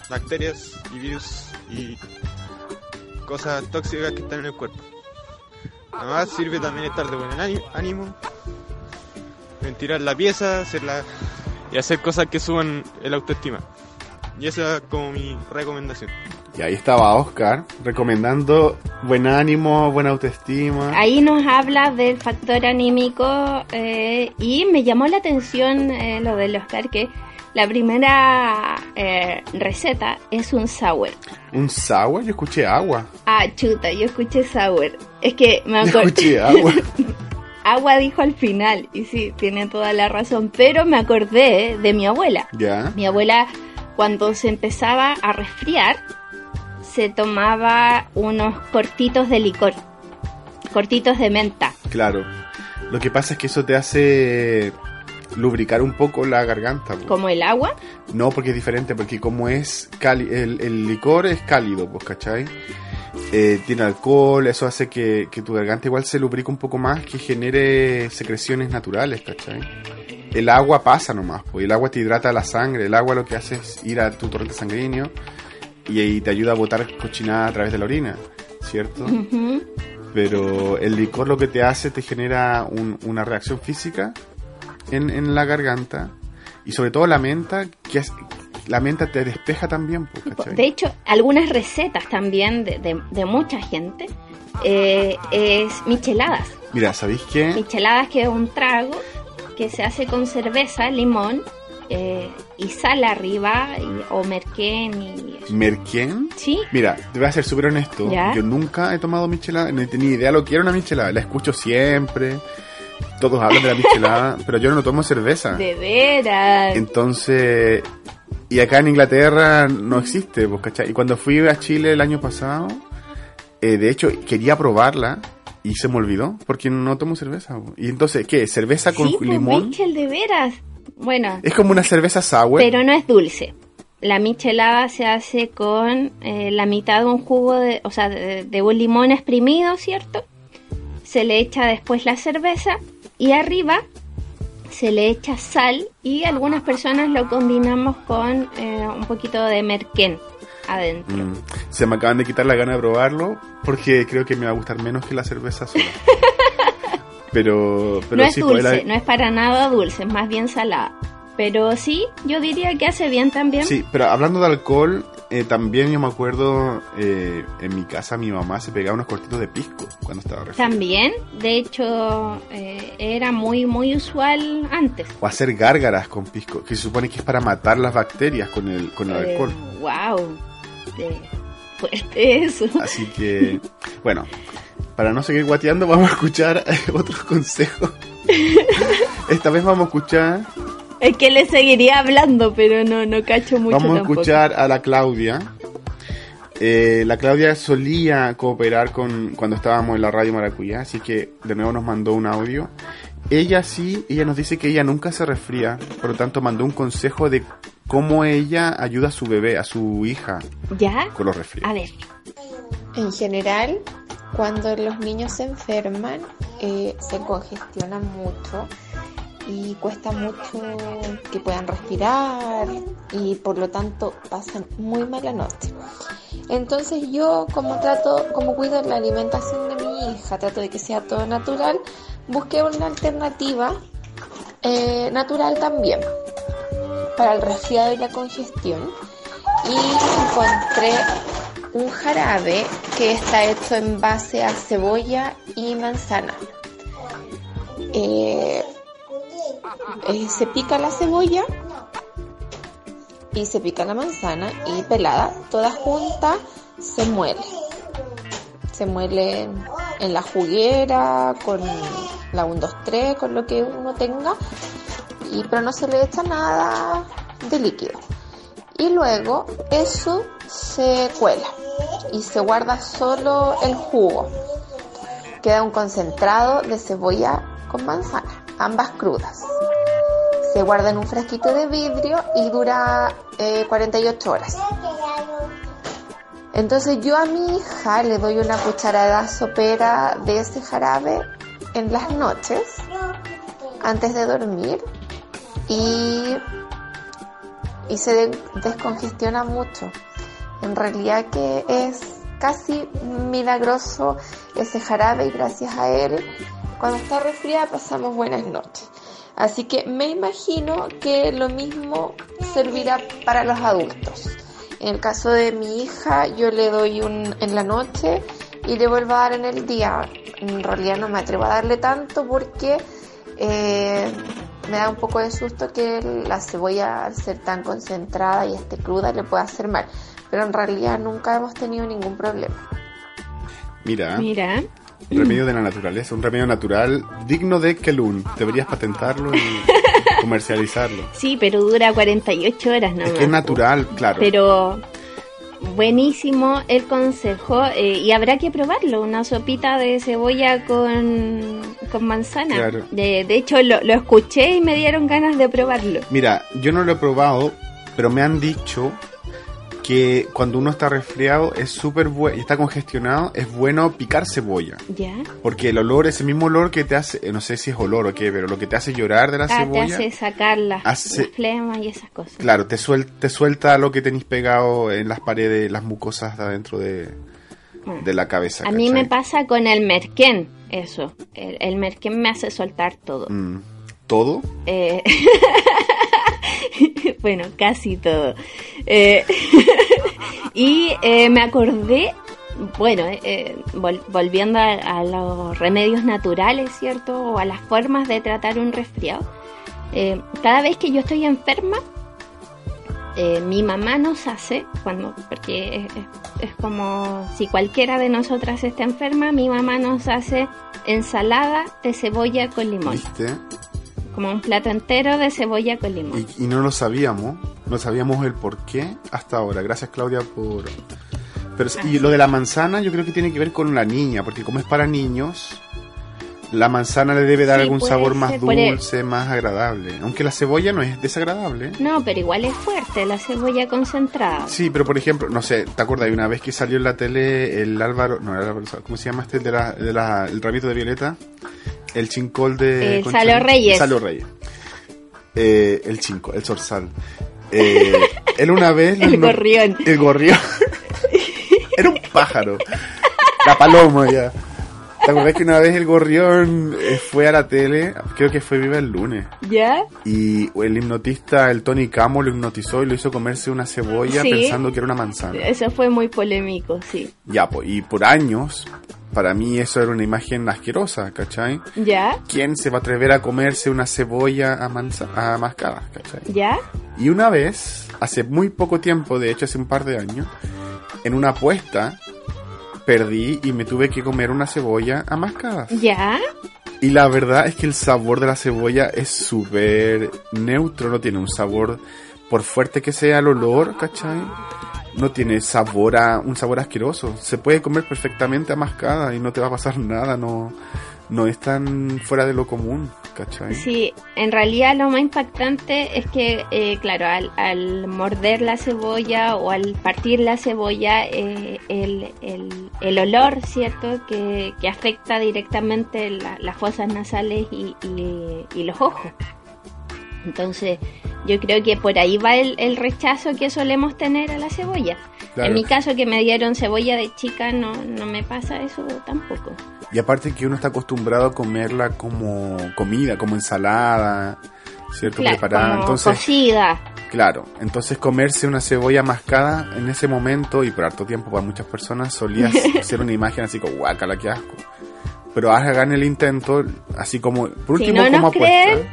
S5: bacterias y virus y cosas tóxicas que están en el cuerpo. Además sirve también estar de buen ánimo, ventilar la pieza, hacerla y hacer cosas que suban el autoestima. Y esa es como mi recomendación.
S1: Y ahí estaba Oscar recomendando buen ánimo, buena autoestima.
S2: Ahí nos habla del factor anímico eh, y me llamó la atención eh, lo del Oscar que la primera eh, receta es un sour.
S1: Un sour, yo escuché agua.
S2: Ah, chuta, yo escuché sour. Es que me
S1: Yo
S2: acordé.
S1: escuché agua.
S2: Agua dijo al final y sí, tiene toda la razón, pero me acordé de mi abuela.
S1: ya.
S2: Mi abuela cuando se empezaba a resfriar se tomaba unos cortitos de licor, cortitos de menta.
S1: Claro. Lo que pasa es que eso te hace lubricar un poco la garganta. po.
S2: Como el agua,
S1: No, porque es diferente, porque como es cali el, el licor es cálido, pues, ¿cachai? Eh, tiene alcohol, eso hace que, que tu garganta igual se lubrique un poco más, que genere secreciones naturales, ¿cachai? El agua pasa nomás, pues, el agua te hidrata la sangre, el agua lo que hace es ir a tu torrente sanguíneo y, ahí te ayuda a botar cochinada a través de la orina, ¿cierto? Pero el licor lo que te hace te genera un- una reacción física en, en la garganta y sobre todo la menta, que la menta te despeja también, pues,
S2: de hecho, algunas recetas también de, de- de mucha gente eh, es micheladas.
S1: Mira, ¿sabéis qué?
S2: Micheladas que es un trago que se hace con cerveza, limón eh, y sal arriba y- o merquén y eso.
S1: ¿Merquén?
S2: Sí,
S1: Mira, te voy a ser súper honesto.
S2: ¿Ya?
S1: Yo nunca he tomado michelada, no tenía idea lo que era una michelada. La escucho siempre. Todos hablan de la michelada, pero yo no tomo cerveza.
S2: de veras.
S1: Entonces, y acá en Inglaterra no existe, pues, ¿cachai? Y cuando fui a Chile el año pasado, eh, de hecho, quería probarla y se me olvidó, porque no tomo cerveza. pues. Y entonces, ¿qué? ¿Cerveza con
S2: sí, pues,
S1: limón?
S2: Michel, de veras. Bueno,
S1: Es como una cerveza sour.
S2: pero no es dulce. La michelada se hace con eh, la mitad de un jugo, de, o sea, de, de un limón exprimido, ¿cierto? Se le echa después la cerveza y arriba se le echa sal y algunas personas lo combinamos con eh, un poquito de merquén adentro.
S1: Mm, Se me acaban de quitar la gana de probarlo porque creo que me va a gustar menos que la cerveza sola. Pero, pero
S2: no es
S1: sí, pues,
S2: dulce,
S1: la-
S2: no es para nada dulce, es más bien salada. Pero sí, yo diría que hace bien también.
S1: Sí, pero hablando de alcohol, eh, también yo me acuerdo eh, en mi casa mi mamá se pegaba unos cortitos de pisco cuando estaba resfriada.
S2: También, de hecho, eh, era muy, muy usual antes.
S1: O hacer gárgaras con pisco, que se supone que es para matar las bacterias con el, con el alcohol.
S2: wow, fuerte eso.
S1: Así que, bueno, para no seguir guateando, vamos a escuchar otros consejos. Esta vez vamos a escuchar,
S2: Es que le seguiría hablando, pero no, no cacho mucho
S1: vamos a
S2: tampoco.
S1: escuchar a la Claudia. Eh, la Claudia solía cooperar con cuando estábamos en la radio Maracuyá, así que de nuevo nos mandó un audio. Ella sí, ella nos dice que ella nunca se resfría, por lo tanto mandó un consejo de cómo ella ayuda a su bebé, a su hija,
S2: ¿Ya?
S1: con los resfríos.
S2: A ver,
S6: En general, cuando los niños se enferman, eh, se congestionan mucho y cuesta mucho que puedan respirar y por lo tanto pasan muy mala noche. Entonces yo como trato, como cuido la alimentación de mi hija, trato de que sea todo natural, busqué una alternativa eh, natural también para el resfriado y la congestión y encontré un jarabe que está hecho en base a cebolla y manzana. Eh, eh, se pica la cebolla y se pica la manzana y pelada, toda junta se muele. Se muele en, la juguera, con la 1, 2, 3, con lo que uno tenga, y, pero no se le echa nada de líquido. Y luego eso se cuela y se guarda solo el jugo. Queda un concentrado de cebolla con manzana, ambas crudas. Se guarda en un frasquito de vidrio y dura eh, 48 horas. Entonces yo a mi hija le doy una cucharada sopera de ese jarabe en las noches antes de dormir y, y se de- descongestiona mucho. En realidad que es casi milagroso ese jarabe y gracias a él cuando está resfriada pasamos buenas noches. Así que me imagino que lo mismo servirá para los adultos. En el caso de mi hija, yo le doy un en la noche y le vuelvo a dar en el día. En realidad no me atrevo a darle tanto porque eh, me da un poco de susto que la cebolla, al ser tan concentrada y esté cruda, le pueda hacer mal. Pero en realidad nunca hemos tenido ningún problema.
S1: Mira,
S2: mira.
S1: Remedio de la naturaleza, un remedio natural digno de Kelun. Deberías patentarlo y comercializarlo.
S2: Sí, pero dura 48 horas
S1: Es
S2: nomás.
S1: que es natural, claro.
S2: Pero buenísimo el consejo eh, y habrá que probarlo, una sopita de cebolla con, con manzana.
S1: Claro.
S2: De, de hecho lo, lo escuché y me dieron ganas de probarlo.
S1: Mira, yo no lo he probado, pero me han dicho que cuando uno está resfriado es súper bueno y está congestionado, es bueno picar cebolla.
S2: ¿Ya?
S1: Porque el olor, ese mismo olor que te hace, eh, no sé si es olor o qué, pero lo que te hace llorar de la
S2: Ah, te
S1: cebolla,
S2: hace sacar las,
S1: hace-
S2: las flemas y esas cosas.
S1: claro, te, suel- te suelta lo que tenéis pegado en las paredes, las mucosas de adentro de, de la cabeza.
S2: A mí
S1: ¿cachai?
S2: me pasa con el merquén, eso. El, el merquén me hace soltar todo.
S1: Mm, ¿Todo?
S2: Eh, bueno, casi todo. Eh, y eh, me acordé, bueno, eh, vol- volviendo a, los remedios naturales, ¿cierto? O a las formas de tratar un resfriado. Eh, cada vez que yo estoy enferma, eh, mi mamá nos hace, cuando, porque es, es- es como si cualquiera de nosotras está enferma, mi mamá nos hace ensalada de cebolla con limón
S1: ¿Viste?
S2: Como un plato entero de cebolla con limón.
S1: Y, y no lo sabíamos, no sabíamos el por qué hasta ahora. Gracias Claudia por... Pero, y lo de la manzana yo creo que tiene que ver con la niña, porque como es para niños, la manzana le debe dar
S2: Sí,
S1: algún sabor más
S2: ser
S1: dulce, más agradable. Aunque la cebolla no es desagradable.
S2: No, pero igual es fuerte la cebolla concentrada.
S1: Sí, pero por ejemplo, no sé, ¿te acuerdas? Una vez que salió en la tele el Álvaro, no, el Álvaro, ¿cómo se llama este? El, de la, de la- el rabito de Violeta. El chincol de... Concha-
S2: Salo Reyes.
S1: Salo Reyes. Eh, el chinco, el zorzal. Eh, él una vez...
S2: El
S1: no-
S2: gorrión.
S1: El gorrión. Era un pájaro. La paloma ya. ¿Te acuerdas que una vez el gorrión eh, fue a la tele? Creo que fue Viva el lunes.
S2: ¿Ya?
S1: Y el hipnotista, el Tony Camo, lo hipnotizó y lo hizo comerse una cebolla
S2: Sí.
S1: pensando que era una manzana.
S2: Eso fue muy polémico, sí.
S1: Ya, pues, y por años, para mí eso era una imagen asquerosa, ¿cachai?
S2: ¿Ya?
S1: ¿Quién se va a atrever a comerse una cebolla a, manza a mascada, ¿cachai?
S2: ¿Ya?
S1: Y una vez, hace muy poco tiempo, de hecho hace un par de años, en una apuesta, perdí y me tuve que comer una cebolla a mascadas.
S2: ¿Ya?
S1: Y la verdad es que el sabor de la cebolla es súper neutro, no tiene un sabor, por fuerte que sea el olor, ¿cachai? No tiene sabor a, un sabor asqueroso. Se puede comer perfectamente a mascada y no te va a pasar nada, no, no es tan fuera de lo común, ¿cachai?
S2: Sí, en realidad lo más impactante es que, eh, claro, al, al morder la cebolla o al partir la cebolla, eh, el, el, el olor, ¿cierto?, que, que afecta directamente la- las fosas nasales y, y- y los ojos. Entonces, yo creo que por ahí va el, el rechazo que solemos tener a la cebolla.
S1: Claro.
S2: En mi caso, que me dieron cebolla de chica, no, no me pasa eso tampoco.
S1: Y aparte que uno está acostumbrado a comerla como comida, como ensalada, ¿cierto?
S2: Claro,
S1: Preparada.
S2: como
S1: Entonces,
S2: cocida.
S1: Claro, entonces comerse una cebolla mascada en ese momento y por harto tiempo para muchas personas solía ser una imagen así como guácala, qué asco. Pero hagan el intento, así como, por
S2: Si
S1: último,
S2: no
S1: como
S2: nos
S1: apuesta.
S2: creen,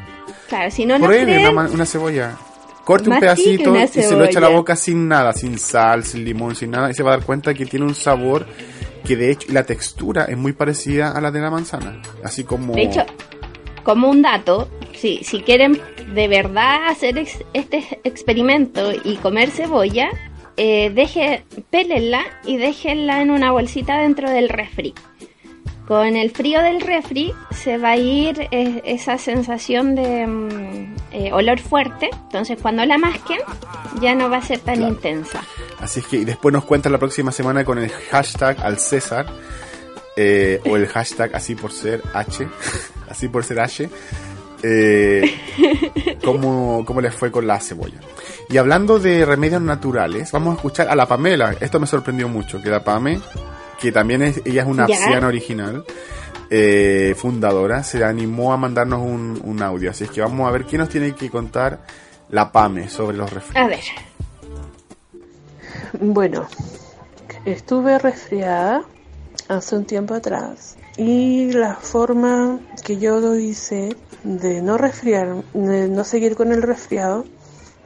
S2: Claro, si no nos
S1: Pruebe
S2: creen,
S1: una, cebolla. Corte un pedacito y se lo echa a la boca sin nada, sin sal, sin limón, sin nada, y se va a dar cuenta que tiene un sabor que de hecho, la textura es muy parecida a la de la manzana. Así como...
S2: De hecho, como un dato, si, si quieren de verdad hacer ex- este experimento y comer cebolla, eh, deje, pélenla y déjenla en una bolsita dentro del refri. Con el frío del refri se va a ir eh, esa sensación de mm, eh, olor fuerte, entonces cuando la masquen ya no va a ser tan
S1: Claro.
S2: intensa.
S1: Así es que y después nos cuentan la próxima semana con el hashtag al César eh, o el hashtag así por ser H, así por ser H, eh, cómo, cómo les fue con la cebolla. Y hablando de remedios naturales, vamos a escuchar a la Pamela. Esto me sorprendió mucho, que la Pame, que también es, ella es una
S2: Ya.
S1: arciana original, eh, fundadora, se animó a mandarnos un, un audio. Así es que vamos a ver qué nos tiene que contar la Pame sobre los resfriados.
S2: A ver,
S4: Bueno, estuve resfriada hace un tiempo atrás y la forma que yo lo hice de no resfriar, de no seguir con el resfriado,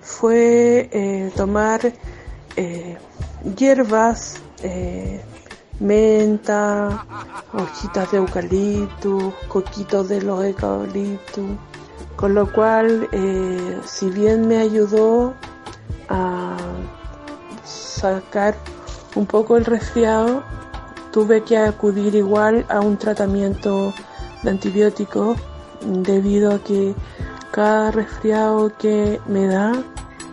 S4: fue eh, tomar eh, hierbas, eh, menta, hojitas de eucalipto, coquitos de los con lo cual, eh, si bien me ayudó a sacar un poco el resfriado, tuve que acudir igual a un tratamiento de antibióticos debido a que cada resfriado que me da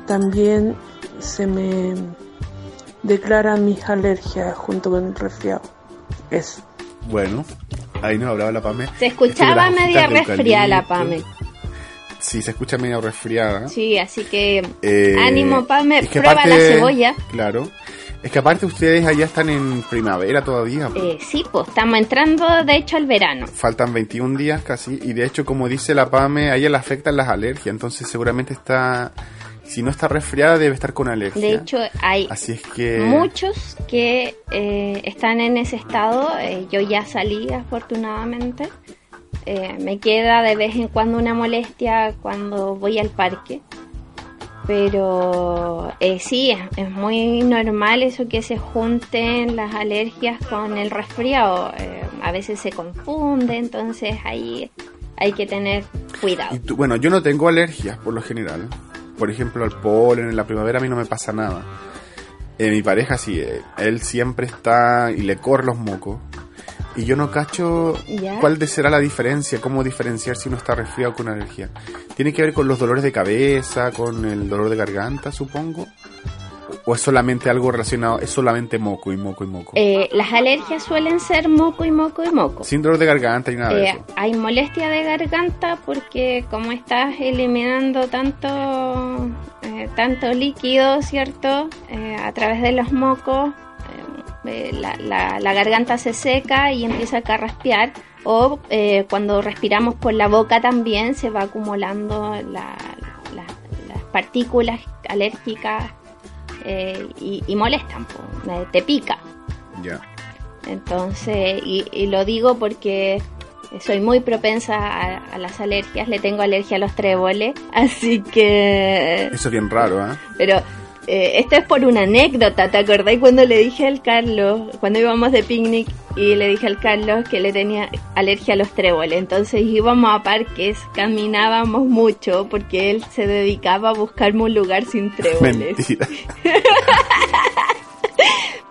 S4: también se me declaran mis alergias junto con el resfriado. Eso.
S1: Bueno, ahí nos hablaba la Pame.
S2: se escuchaba media resfriada la. Pame.
S1: Sí, se escucha medio resfriada.
S2: Sí, así que
S1: Eh,
S2: ánimo, Pame,
S1: es que
S2: prueba la cebolla.
S1: Claro. Es que aparte ustedes allá están en primavera todavía.
S2: Eh, sí, pues estamos entrando de hecho al verano.
S1: Faltan 21 días casi. Y de hecho, como dice la PAME, a ella le afectan las alergias. Entonces seguramente está... Si no está resfriada, debe estar con alergia.
S2: De hecho, hay
S1: Así es que...
S2: muchos que eh, están en ese estado. Eh, yo ya salí, afortunadamente. Eh, me queda de vez en cuando una molestia cuando voy al parque. Pero eh, sí, es, es muy normal eso que se junten las alergias con el resfriado. A veces se confunde, entonces ahí hay que tener cuidado.
S1: Y tú- bueno, yo no tengo alergias por lo general. Por ejemplo, al polen, en la primavera a mí no me pasa nada. Eh, mi pareja sí, eh, él siempre está y le corre los mocos. Y yo no cacho cuál de será la diferencia, cómo diferenciar si uno está resfriado con alergia. ¿Tiene que ver con los dolores de cabeza, con el dolor de garganta, supongo? ¿O es solamente algo relacionado, es solamente moco y moco y moco?
S2: Eh, las alergias suelen ser moco y moco y moco.
S1: Sin dolor de garganta y nada de
S2: Eh,
S1: eso.
S2: hay molestia de garganta porque como estás eliminando tanto eh, tanto líquido, ¿cierto? Eh, a través de los mocos, la, la- la garganta se seca y empieza a carraspear. O cuando respiramos por la boca también se va acumulando la- la- las partículas alérgicas eh, y, y molestan, eh, te pica.
S1: Ya.
S2: Entonces, y, y lo digo porque soy muy propensa a, a las alergias, le tengo alergia a los tréboles, así que...
S1: Eso es bien raro, ¿ah?
S2: Pero eh, esto es por una anécdota, ¿te acordás cuando le dije al Carlos, cuando íbamos de picnic y le dije al Carlos que le tenía alergia a los tréboles? Entonces íbamos a parques, caminábamos mucho porque él se dedicaba a buscarme un lugar sin tréboles.
S1: Mentira.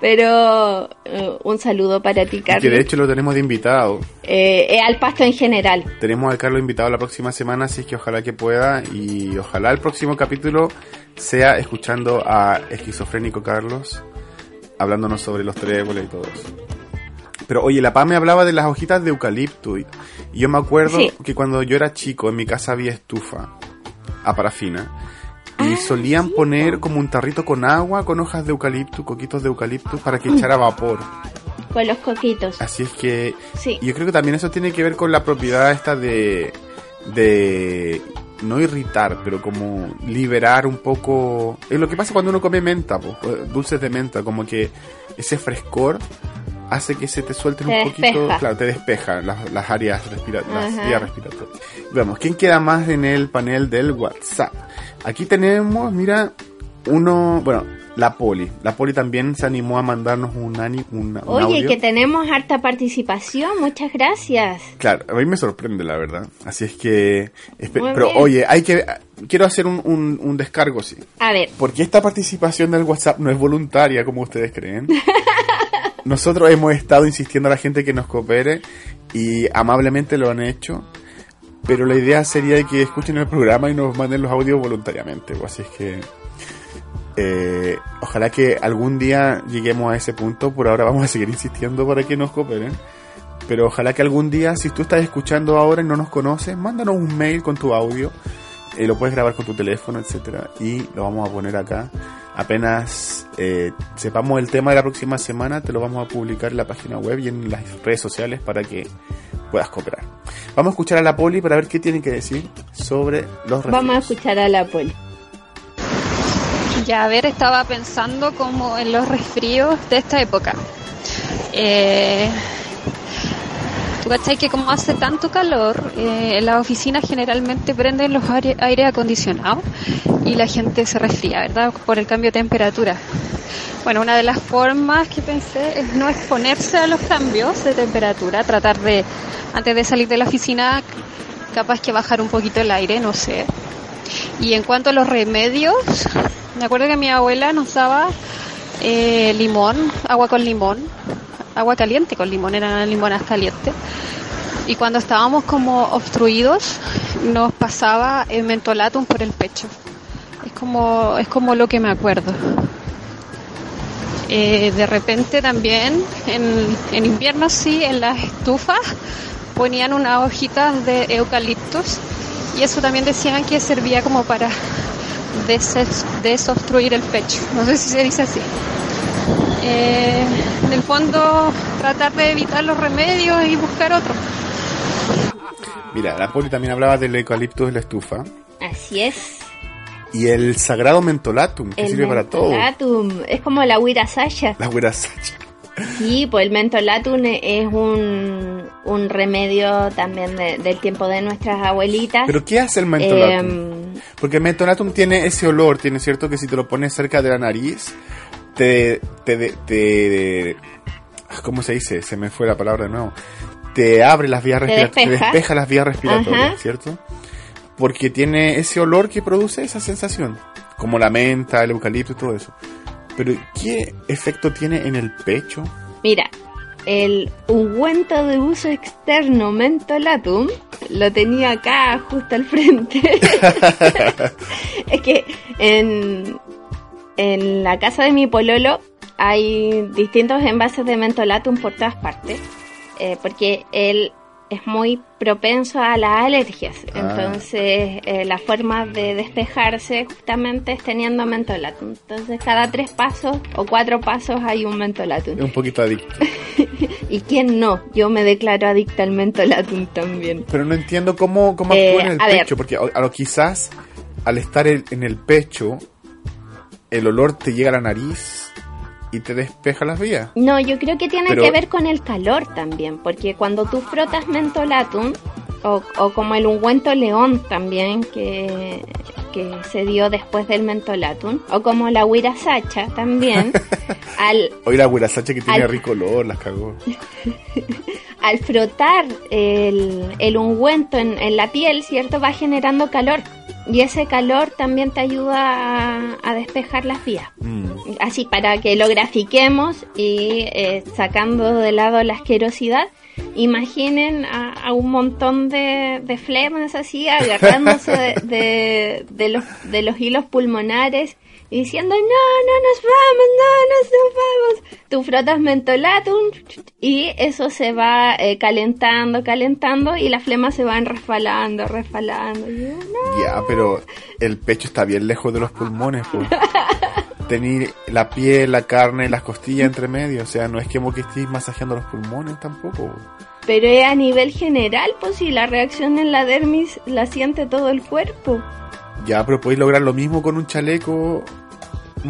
S2: Pero eh, un saludo para ti,
S1: Que de
S2: Carlos.
S1: hecho lo tenemos de invitado.
S2: Eh, eh, al pasto en general.
S1: Tenemos al Carlos invitado la próxima semana, así es que ojalá que pueda y ojalá el próximo capítulo sea escuchando a Esquizofrénico Carlos hablándonos sobre los tréboles y todo eso. Pero oye, la PA me hablaba de las hojitas de eucalipto y y yo me acuerdo
S2: Sí.
S1: que cuando yo era chico en mi casa había estufa a parafina y
S2: Ah,
S1: solían poner como un tarrito con agua, con hojas de eucalipto, coquitos de eucalipto para que echara vapor.
S2: Con los coquitos.
S1: Así es que
S2: Sí.
S1: yo creo que también eso tiene que ver con la propiedad esta de de no irritar, pero como liberar un poco. Es lo que pasa cuando uno come menta, po, eh, dulces de menta, como que ese frescor hace que se te suelten
S2: Te
S1: un poquito, claro, te despeja las, las áreas respiratorias, las vías respiratorias. ¿quién queda más en el panel del WhatsApp? Aquí tenemos, mira, uno, bueno, la Poli. La Poli también se animó a mandarnos un, ani- un, un
S2: Oye,
S1: audio.
S2: que tenemos harta participación, muchas gracias.
S1: Claro, a mí me sorprende la verdad. Así es que... pero
S2: bien.
S1: oye, hay que... Quiero hacer un, un, un descargo, sí.
S2: A ver,
S1: Porque esta participación del WhatsApp no es voluntaria, como ustedes creen. Nosotros hemos estado insistiendo a la gente que nos coopere y amablemente lo han hecho. Pero la idea sería que escuchen el programa y nos manden los audios voluntariamente. pues, Así es que... eh, ojalá que algún día lleguemos a ese punto. Por ahora vamos a seguir insistiendo para que nos cooperen. Pero ojalá que algún día, si tú estás escuchando ahora y no nos conoces, mándanos un mail con tu audio. eh, lo puedes grabar con tu teléfono, etcétera, y lo vamos a poner acá. Apenas eh, sepamos el tema de la próxima semana, te lo vamos a publicar en la página web y en las redes sociales para que puedas cooperar. Vamos a escuchar a la poli para ver qué tiene que decir sobre los
S2: vamos a escuchar a la poli.
S7: Ya, a ver, estaba pensando como en los resfríos de esta época. Eh, Tú cachai que como hace tanto calor, eh, en las oficinas generalmente prenden los aire, aire acondicionados y la gente se resfría, ¿verdad? Por el cambio de temperatura. Bueno, una de las formas que pensé es no exponerse a los cambios de temperatura, tratar de, antes de salir de la oficina, capaz que bajar un poquito el aire, no sé. Y en cuanto a los remedios, me acuerdo que mi abuela nos daba eh, limón, agua con limón, agua caliente con limón, eran limonas calientes. Y cuando estábamos como obstruidos, nos pasaba el mentolatum por el pecho. Es como, es como lo que me acuerdo. Eh, de repente también, en, en invierno sí, en las estufas ponían unas hojitas de eucaliptos y eso también decían que servía como para desobstruir el pecho. No sé si se dice así. Eh, en el fondo, tratar de evitar los remedios y buscar otros.
S1: Mira, la poli también hablaba del eucalipto de la estufa
S2: Así es.
S1: y el sagrado mentolatum, que
S2: El
S1: sirve para todo.
S2: mentolatum. Es como la huira Sasha.
S1: La güera Sacha.
S2: Sí, pues el mentolatum es un, un remedio también de- del tiempo de nuestras abuelitas.
S1: ¿Pero qué hace el mentolatum?
S2: Em,
S1: Porque el mentolatum tiene ese olor, tiene cierto que si te lo pones cerca de la nariz, te, te, te, te- ¿cómo se dice? Se me fue la palabra de nuevo. Te abre las vías respiratorias, te
S2: despeja.
S1: despeja las vías respiratorias,
S2: Ajá.
S1: ¿cierto? Porque tiene ese olor que produce esa sensación, como la menta, el eucalipto y todo eso. Pero ¿qué efecto tiene en el pecho?
S2: Mira, el ungüento de uso externo mentolatum lo tenía acá justo al frente. es que en, en la casa de mi pololo hay distintos envases de mentolatum por todas partes. eh, porque él es muy propenso a las alergias.
S1: Ah.
S2: Entonces, eh, la forma de despejarse justamente es teniendo mentolatum. Entonces, cada tres pasos o cuatro pasos hay un mentolatum.
S1: Es un poquito adicto.
S2: ¿Y quién no? Yo me declaro adicta al mentolatum también.
S1: Pero no entiendo cómo, cómo
S2: Eh,
S1: actúa en el
S2: ver.
S1: pecho, porque a, a lo quizás al estar el- en el pecho, el olor te llega a la nariz y te despeja las vías.
S2: No, yo creo que tiene
S1: Pero-
S2: que ver con el calor también, porque cuando tú frotas mentolatum, o, o como el ungüento león también, que, que se dio después del mentolatum, o como la huirasacha también, al,
S1: Hoy la huirasacha que tiene
S2: Al-
S1: rico olor, las cagó.
S2: al frotar el, el ungüento en, en la piel, ¿cierto? Va generando calor. Y ese calor también te ayuda a, a despejar las vías.
S1: Mm.
S2: Así para que lo grafiquemos y eh, sacando de lado la asquerosidad, imaginen a, a un montón de, de flemas así agarrándose de, de- de los, de los hilos pulmonares y diciendo no, no nos vamos, no nos vamos. Tú frotas mentolatum y eso se va eh, calentando, calentando y las flemas se van resbalando, resbalando. Y yo, no.
S1: Ya, pero el pecho está bien lejos de los pulmones, pues. Tener la piel, la carne, las costillas entre medio. O sea, no es que como que estéis masajeando los pulmones tampoco.
S2: Pero es a nivel general, pues si la reacción en la dermis la siente todo el cuerpo.
S1: Ya, pero podéis lograr lo mismo con un chaleco,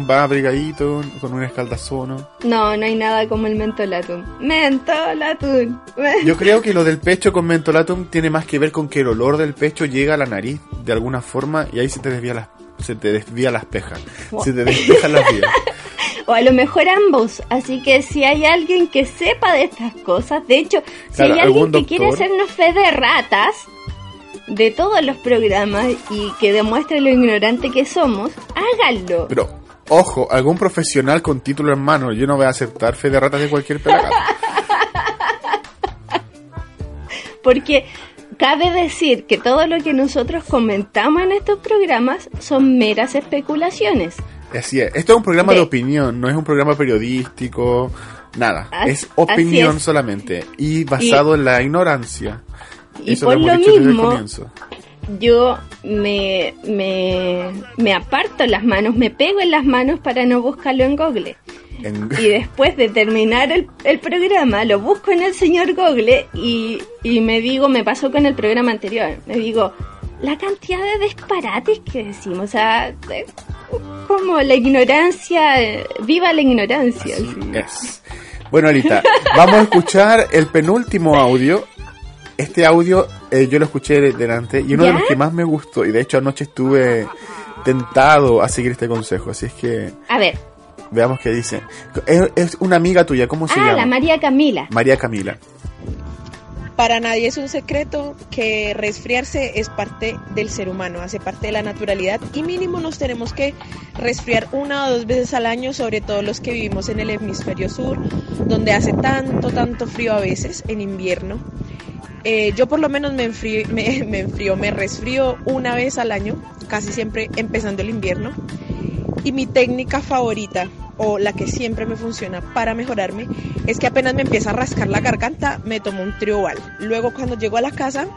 S1: va abrigadito, con un escaldazono.
S2: No, no hay nada como el mentolatum. Mentolatum.
S1: Yo creo que lo del pecho con mentolatum tiene más que ver con que el olor del pecho llega a la nariz de alguna forma y ahí se te desvía las se te desvía las pejas, se te despejan las vías.
S2: O a lo mejor ambos. Así que si hay alguien que sepa de estas cosas, de hecho, si
S1: Claro,
S2: hay alguien que quiere hacernos fe de ratas de todos los programas y que demuestre lo ignorante que somos, háganlo.
S1: Pero, ojo, algún profesional con título en mano, yo no voy a aceptar fe de ratas de cualquier pelagato.
S2: Porque cabe decir que todo lo que nosotros comentamos en estos programas son meras especulaciones.
S1: Así es, esto es un programa de,
S2: De-
S1: opinión, no es un programa periodístico, nada, es opinión
S2: es.
S1: solamente y basado en la ignorancia.
S2: Y
S1: Eso
S2: por
S1: lo
S2: mismo, yo me, me, me aparto las manos, me pego en las manos para no buscarlo en Google.
S1: En-
S2: Y después de terminar el, el programa, lo busco en el señor Google y, y me digo, me pasó con el programa anterior, me digo, la cantidad de disparates que decimos, o sea, como la ignorancia, viva la ignorancia.
S1: Así
S2: sí.
S1: es. Bueno, Alita, vamos a escuchar el penúltimo audio. Este audio eh, yo lo escuché de- delante y uno de los que más me gustó, y de hecho anoche estuve tentado a seguir este consejo, así es que
S2: A ver,
S1: veamos qué dice. Es, es una amiga tuya, ¿cómo se
S2: ah,
S1: llama?
S2: la María Camila.
S1: María Camila.
S8: Para nadie es un secreto que resfriarse es parte del ser humano, hace parte de la naturalidad y mínimo nos tenemos que resfriar una o dos veces al año, sobre todo los que vivimos en el hemisferio sur, donde hace tanto, tanto frío a veces en invierno. Eh, yo por lo menos me enfrío, me, resfrío una vez al año, casi siempre empezando el invierno. Y mi técnica favorita, o la que siempre me funciona para mejorarme, es que apenas me empieza a rascar la garganta, me tomo un trioval. Luego cuando llego a la casa,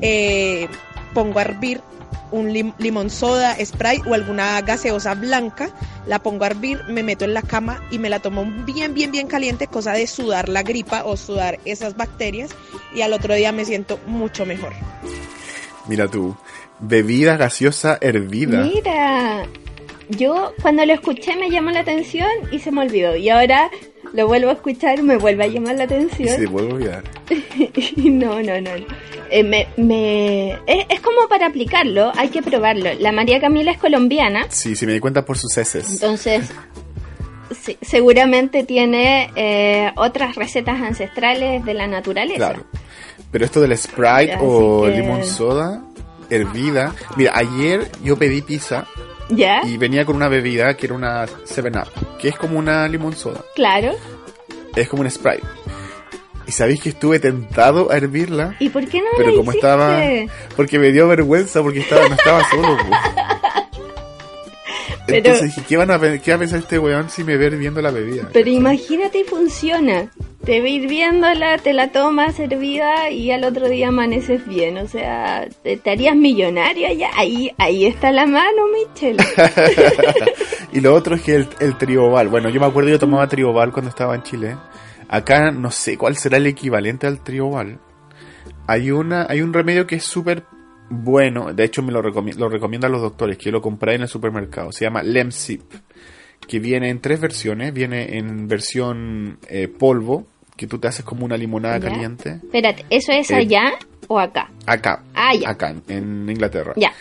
S8: eh, pongo a hervir un lim- limón soda, spray o alguna gaseosa blanca, la pongo a hervir, me meto en la cama y me la tomo bien, bien, bien caliente, cosa de sudar la gripa o sudar esas bacterias y al otro día me siento mucho mejor.
S1: Mira tú, bebida gaseosa hervida.
S2: Mira, yo cuando lo escuché me llamó la atención y se me olvidó. Y ahora lo vuelvo a escuchar me vuelve a llamar la
S1: Y se
S2: atención.
S1: vuelve a olvidar.
S2: no, no, no. Eh, me, me- es, es como para aplicarlo, hay que probarlo. La María Camila es colombiana,
S1: Sí, sí me di cuenta por sus heces.
S2: entonces sí, seguramente tiene eh, otras recetas ancestrales de la naturaleza.
S1: Claro. Pero esto del Sprite
S2: Así
S1: o
S2: que-
S1: limón soda hervida. Mira, ayer yo pedí pizza
S2: ¿Ya?
S1: y venía con una bebida que era una 7-Up, que es como una limón soda.
S2: Claro.
S1: Es como un Sprite. Y sabéis que estuve tentado a hervirla,
S2: ¿Y por qué no
S1: pero como
S2: hiciste?
S1: estaba. Porque me dio vergüenza, porque estaba, no estaba solo. po.
S2: Pero-
S1: Entonces dije, ¿qué, van a, ¿qué va a pensar este weón si me ve hirviendo la bebida?
S2: Pero imagínate y funciona. te va hirviéndola, te la tomas servida y al otro día amaneces bien. O sea, te, harías millonaria ya. Ahí, ahí está la mano, Michelle.
S1: y lo otro es que el, el trioval. Bueno, yo me acuerdo yo tomaba trioval cuando estaba en Chile. Acá no sé cuál será el equivalente al trioval. Hay una, hay un remedio que es súper bueno. De hecho, me lo, recomi- lo recomiendan los doctores, que yo lo compré en el supermercado. Se llama Lemsip. Que viene en tres versiones. Viene en versión eh, polvo, que tú te haces como una limonada
S2: Ya.
S1: caliente.
S2: Espérate, ¿eso es
S1: Eh.
S2: allá o acá?
S1: Acá.
S2: Ah, ya.
S1: Acá, en- en Inglaterra.
S2: Ya.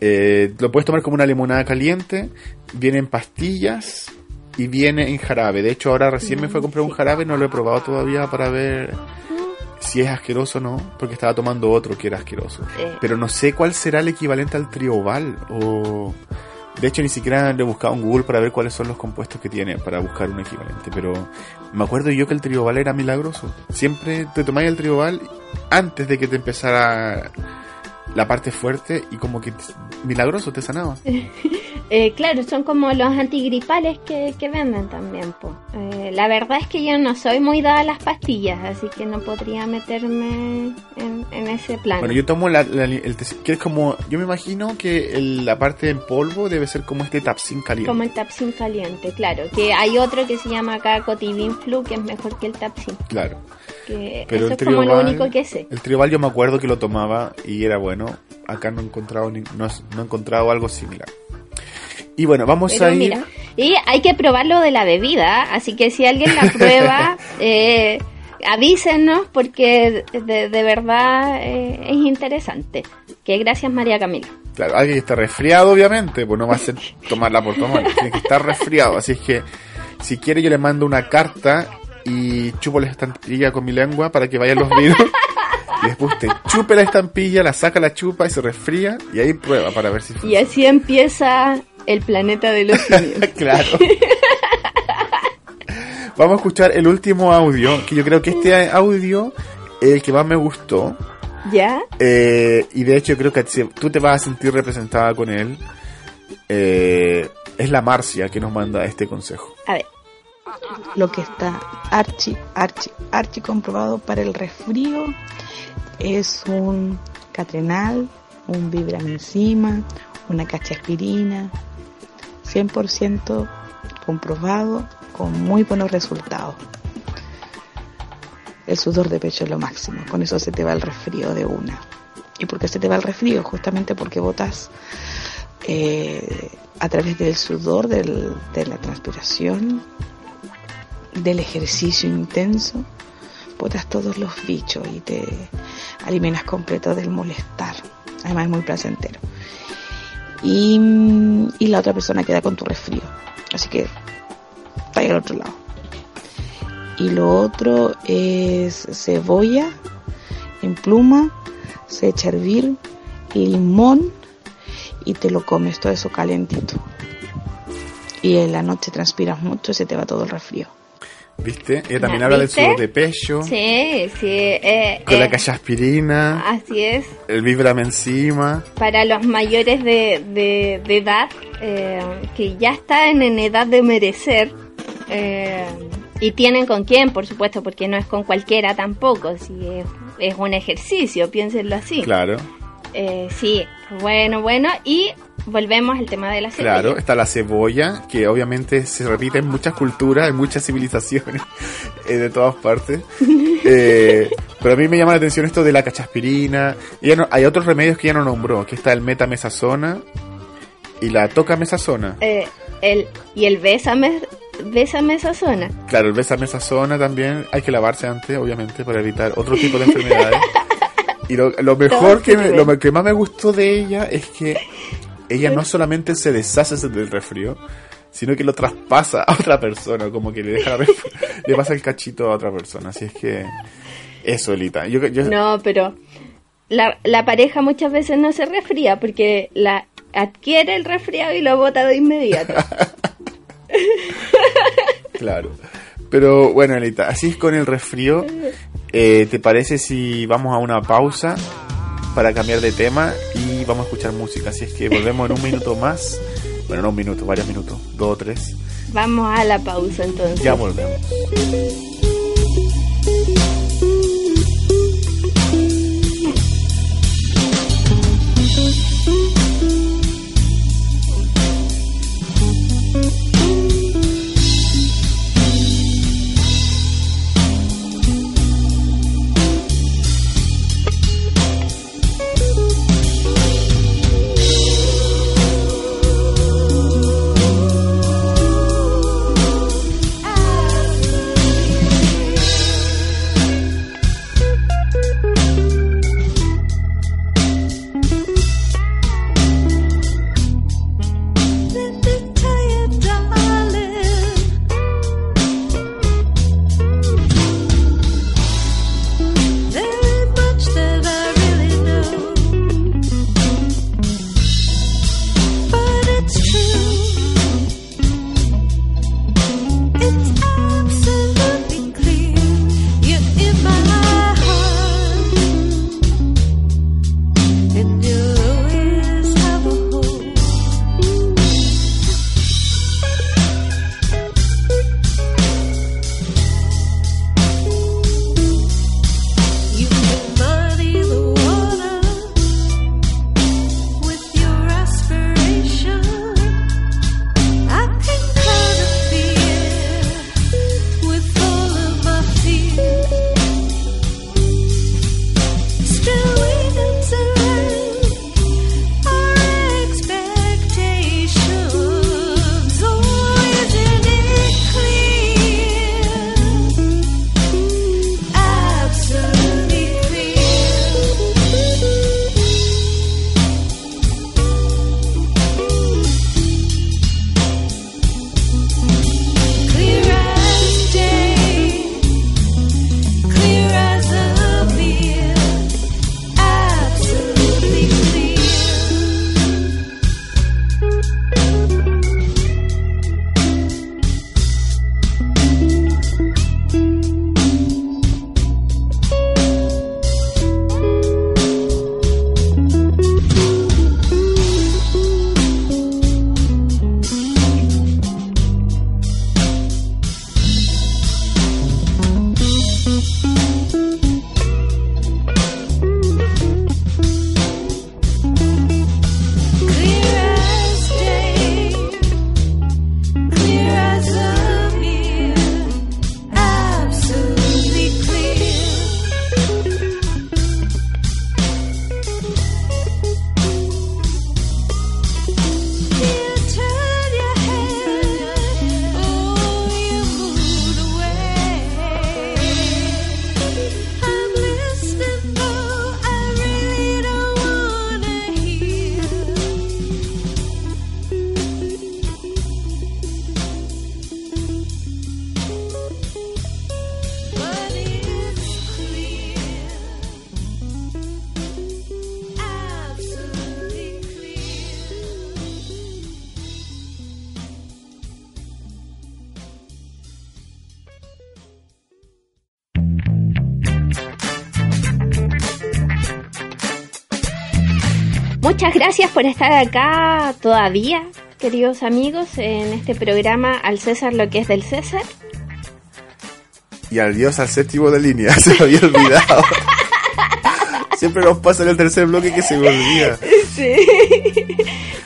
S1: Eh, lo puedes tomar como una limonada caliente. Viene en pastillas y viene en jarabe. De hecho, ahora recién me fue a comprar un jarabe. No lo he probado todavía para ver si es asqueroso o no. Porque estaba tomando otro que era asqueroso.
S2: Eh.
S1: Pero no sé cuál será el equivalente al trioval. O... De hecho, ni siquiera le he buscado en Google para ver cuáles son los compuestos que tiene para buscar un equivalente. Pero me acuerdo yo que el trioval era milagroso. Siempre te tomáis el trioval antes de que te empezara la parte fuerte y como que milagroso te sanaba.
S2: Eh, claro, son como los antigripales que, que venden también. Eh, la verdad es que yo no soy muy dada a las pastillas, así que no podría meterme en, en ese plan.
S1: Bueno, yo tomo la, la- el que es como, yo me imagino que el- la parte en polvo debe ser como este tapsin caliente.
S2: Como el Tapsin caliente, claro. Que hay otro que se llama acá Cotivin Flu, que es mejor que el Tapsin.
S1: Claro.
S2: Que
S1: Pero
S2: eso
S1: el
S2: es como lo único que sé.
S1: El trioval yo me acuerdo que lo tomaba y era bueno. Acá no he encontrado ni- no, no he encontrado algo similar. Y bueno, vamos
S2: Pero
S1: a ir.
S2: mira, y hay que probarlo de la bebida, así que si alguien la prueba, eh, avísenos porque de, de verdad eh, es interesante. Que gracias María Camila.
S1: Claro, alguien que está resfriado, obviamente, pues no va a ser tomarla por tomar, tiene que estar resfriado. Así es que, si quiere, yo le mando una carta y chupo la estampilla con mi lengua para que vayan los virus. Y después usted chupe la estampilla, la saca la chupa y se resfría y ahí prueba para ver si
S2: Y
S1: funciona.
S2: así empieza el planeta de los simios.
S1: claro. Vamos a escuchar el último audio, que yo creo que este audio es el que más me gustó.
S2: ¿Ya?
S1: Eh, y de hecho creo que tú te vas a sentir representada con él. Eh, es la Marcia que nos manda este consejo.
S2: A ver.
S9: lo que está archi, archi, archi comprobado para el resfrío es un catrenal, un vibramicima, una cachaspirina, 100% comprobado con muy buenos resultados. El sudor de pecho es lo máximo, con eso se te va el resfrío de una. ¿Y por qué se te va el resfrío? Justamente porque botas eh, a través del sudor, del- de la transpiración, del ejercicio intenso, botas todos los bichos y te eliminas completo del molestar. Además es muy placentero. Y, la otra persona queda con tu resfrío. Así que vaya al otro lado. Y lo otro es cebolla en pluma, se echa a hervir limón y te lo comes todo eso calentito. Y en la noche transpiras mucho y se te va todo el resfrío.
S1: ¿Viste? Ella también habla del
S2: ¿viste?
S1: sudor de pecho,
S2: Sí, sí. eh,
S1: con la
S2: eh,
S1: cachaspirina,
S2: así es.
S1: el vibram encima.
S2: Para los mayores de, de, de edad, eh, que ya están en edad de merecer, y tienen con quién, por supuesto, porque no es con cualquiera tampoco, si es, es un ejercicio, piénsenlo así.
S1: Claro,
S2: Eh, sí, bueno, bueno, y volvemos al tema de la cebolla.
S1: claro. Está la cebolla, que obviamente se repite en muchas culturas, en muchas civilizaciones, eh, de todas partes. Eh, pero a mí me llama la atención esto de la cachaspirina. Ella no- hay otros remedios que ella no nombró, que está el metamesazona y la tocamesazona.
S2: Eh, el, y el esa zona.
S1: Claro, el besamesazona también hay que lavarse antes, obviamente, para evitar otro tipo de enfermedades. Y lo, lo mejor
S2: Todo
S1: que, me- lo que más me gustó de ella es que ella no solamente se deshace del resfrío, sino que lo traspasa a otra persona, como que le deja la resf- le pasa el cachito a otra persona. Así es que eso, Elita. Yo, yo-
S2: No, pero la, la pareja muchas veces no se resfría porque la adquiere el resfriado y lo bota de inmediato.
S1: Claro. Pero bueno, Elita, así es con el resfrío. Eh, ¿Te parece si vamos a una pausa para cambiar de tema y vamos a escuchar música? Así es que volvemos en un minuto más. Bueno, no un minuto, varios minutos, dos o tres.
S2: Vamos a la pausa entonces.
S1: Ya volvemos.
S2: Por estar acá todavía, queridos amigos, en este programa Al César lo que es del César.
S1: Y adiós al séptimo de línea, se me había olvidado. Siempre nos pasa en el tercer bloque que se me olvida.
S2: Sí.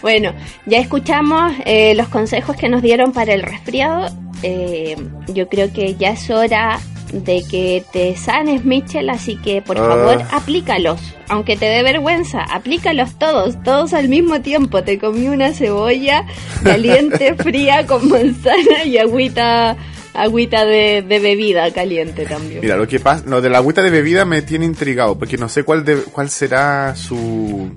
S2: Bueno, ya escuchamos eh, los consejos que nos dieron para el resfriado. Eh, yo creo que ya es hora de que te sanes, Mitchell, así que por
S1: Ah.
S2: favor aplícalos. Aunque te dé vergüenza, aplícalos todos, todos al mismo tiempo. Te comí una cebolla caliente, fría, con manzana y agüita, agüita de, de bebida caliente también.
S1: Mira, lo que pasa, lo de la agüita de bebida me tiene intrigado, porque no sé cuál de, cuál será su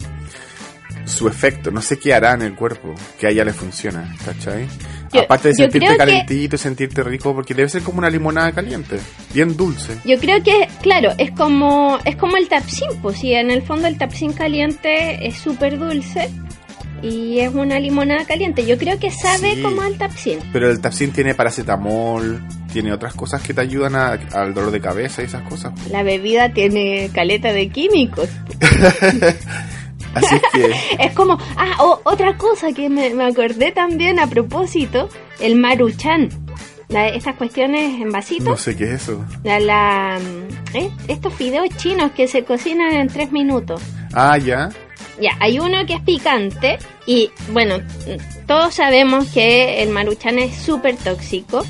S1: su efecto, no sé qué hará en el cuerpo, que a ella le funciona, ¿cachai?
S2: Yo-
S1: Aparte de sentirte
S2: que-
S1: calentito y sentirte rico, porque debe ser como una limonada caliente, bien dulce.
S2: Yo creo que, claro, es como es como el tapsin, pues sí, en el fondo el tapsin caliente es súper dulce y es una limonada caliente. Yo creo que sabe
S1: Sí.
S2: como al tapsin.
S1: Pero el Tapsin tiene paracetamol, tiene otras cosas que te ayudan a- al dolor de cabeza y esas cosas.
S2: La bebida tiene caleta de químicos.
S1: Así es que,
S2: Es como, ah, o- otra cosa que me, me acordé también a propósito, el maruchan. La- estas cuestiones en vasito.
S1: no sé qué es eso.
S2: La, la, mm, ¿eh? Estos fideos chinos que se cocinan en tres minutos.
S1: Ah, ya.
S2: Ya, hay uno que es picante y bueno, todos sabemos que el maruchan es súper tóxico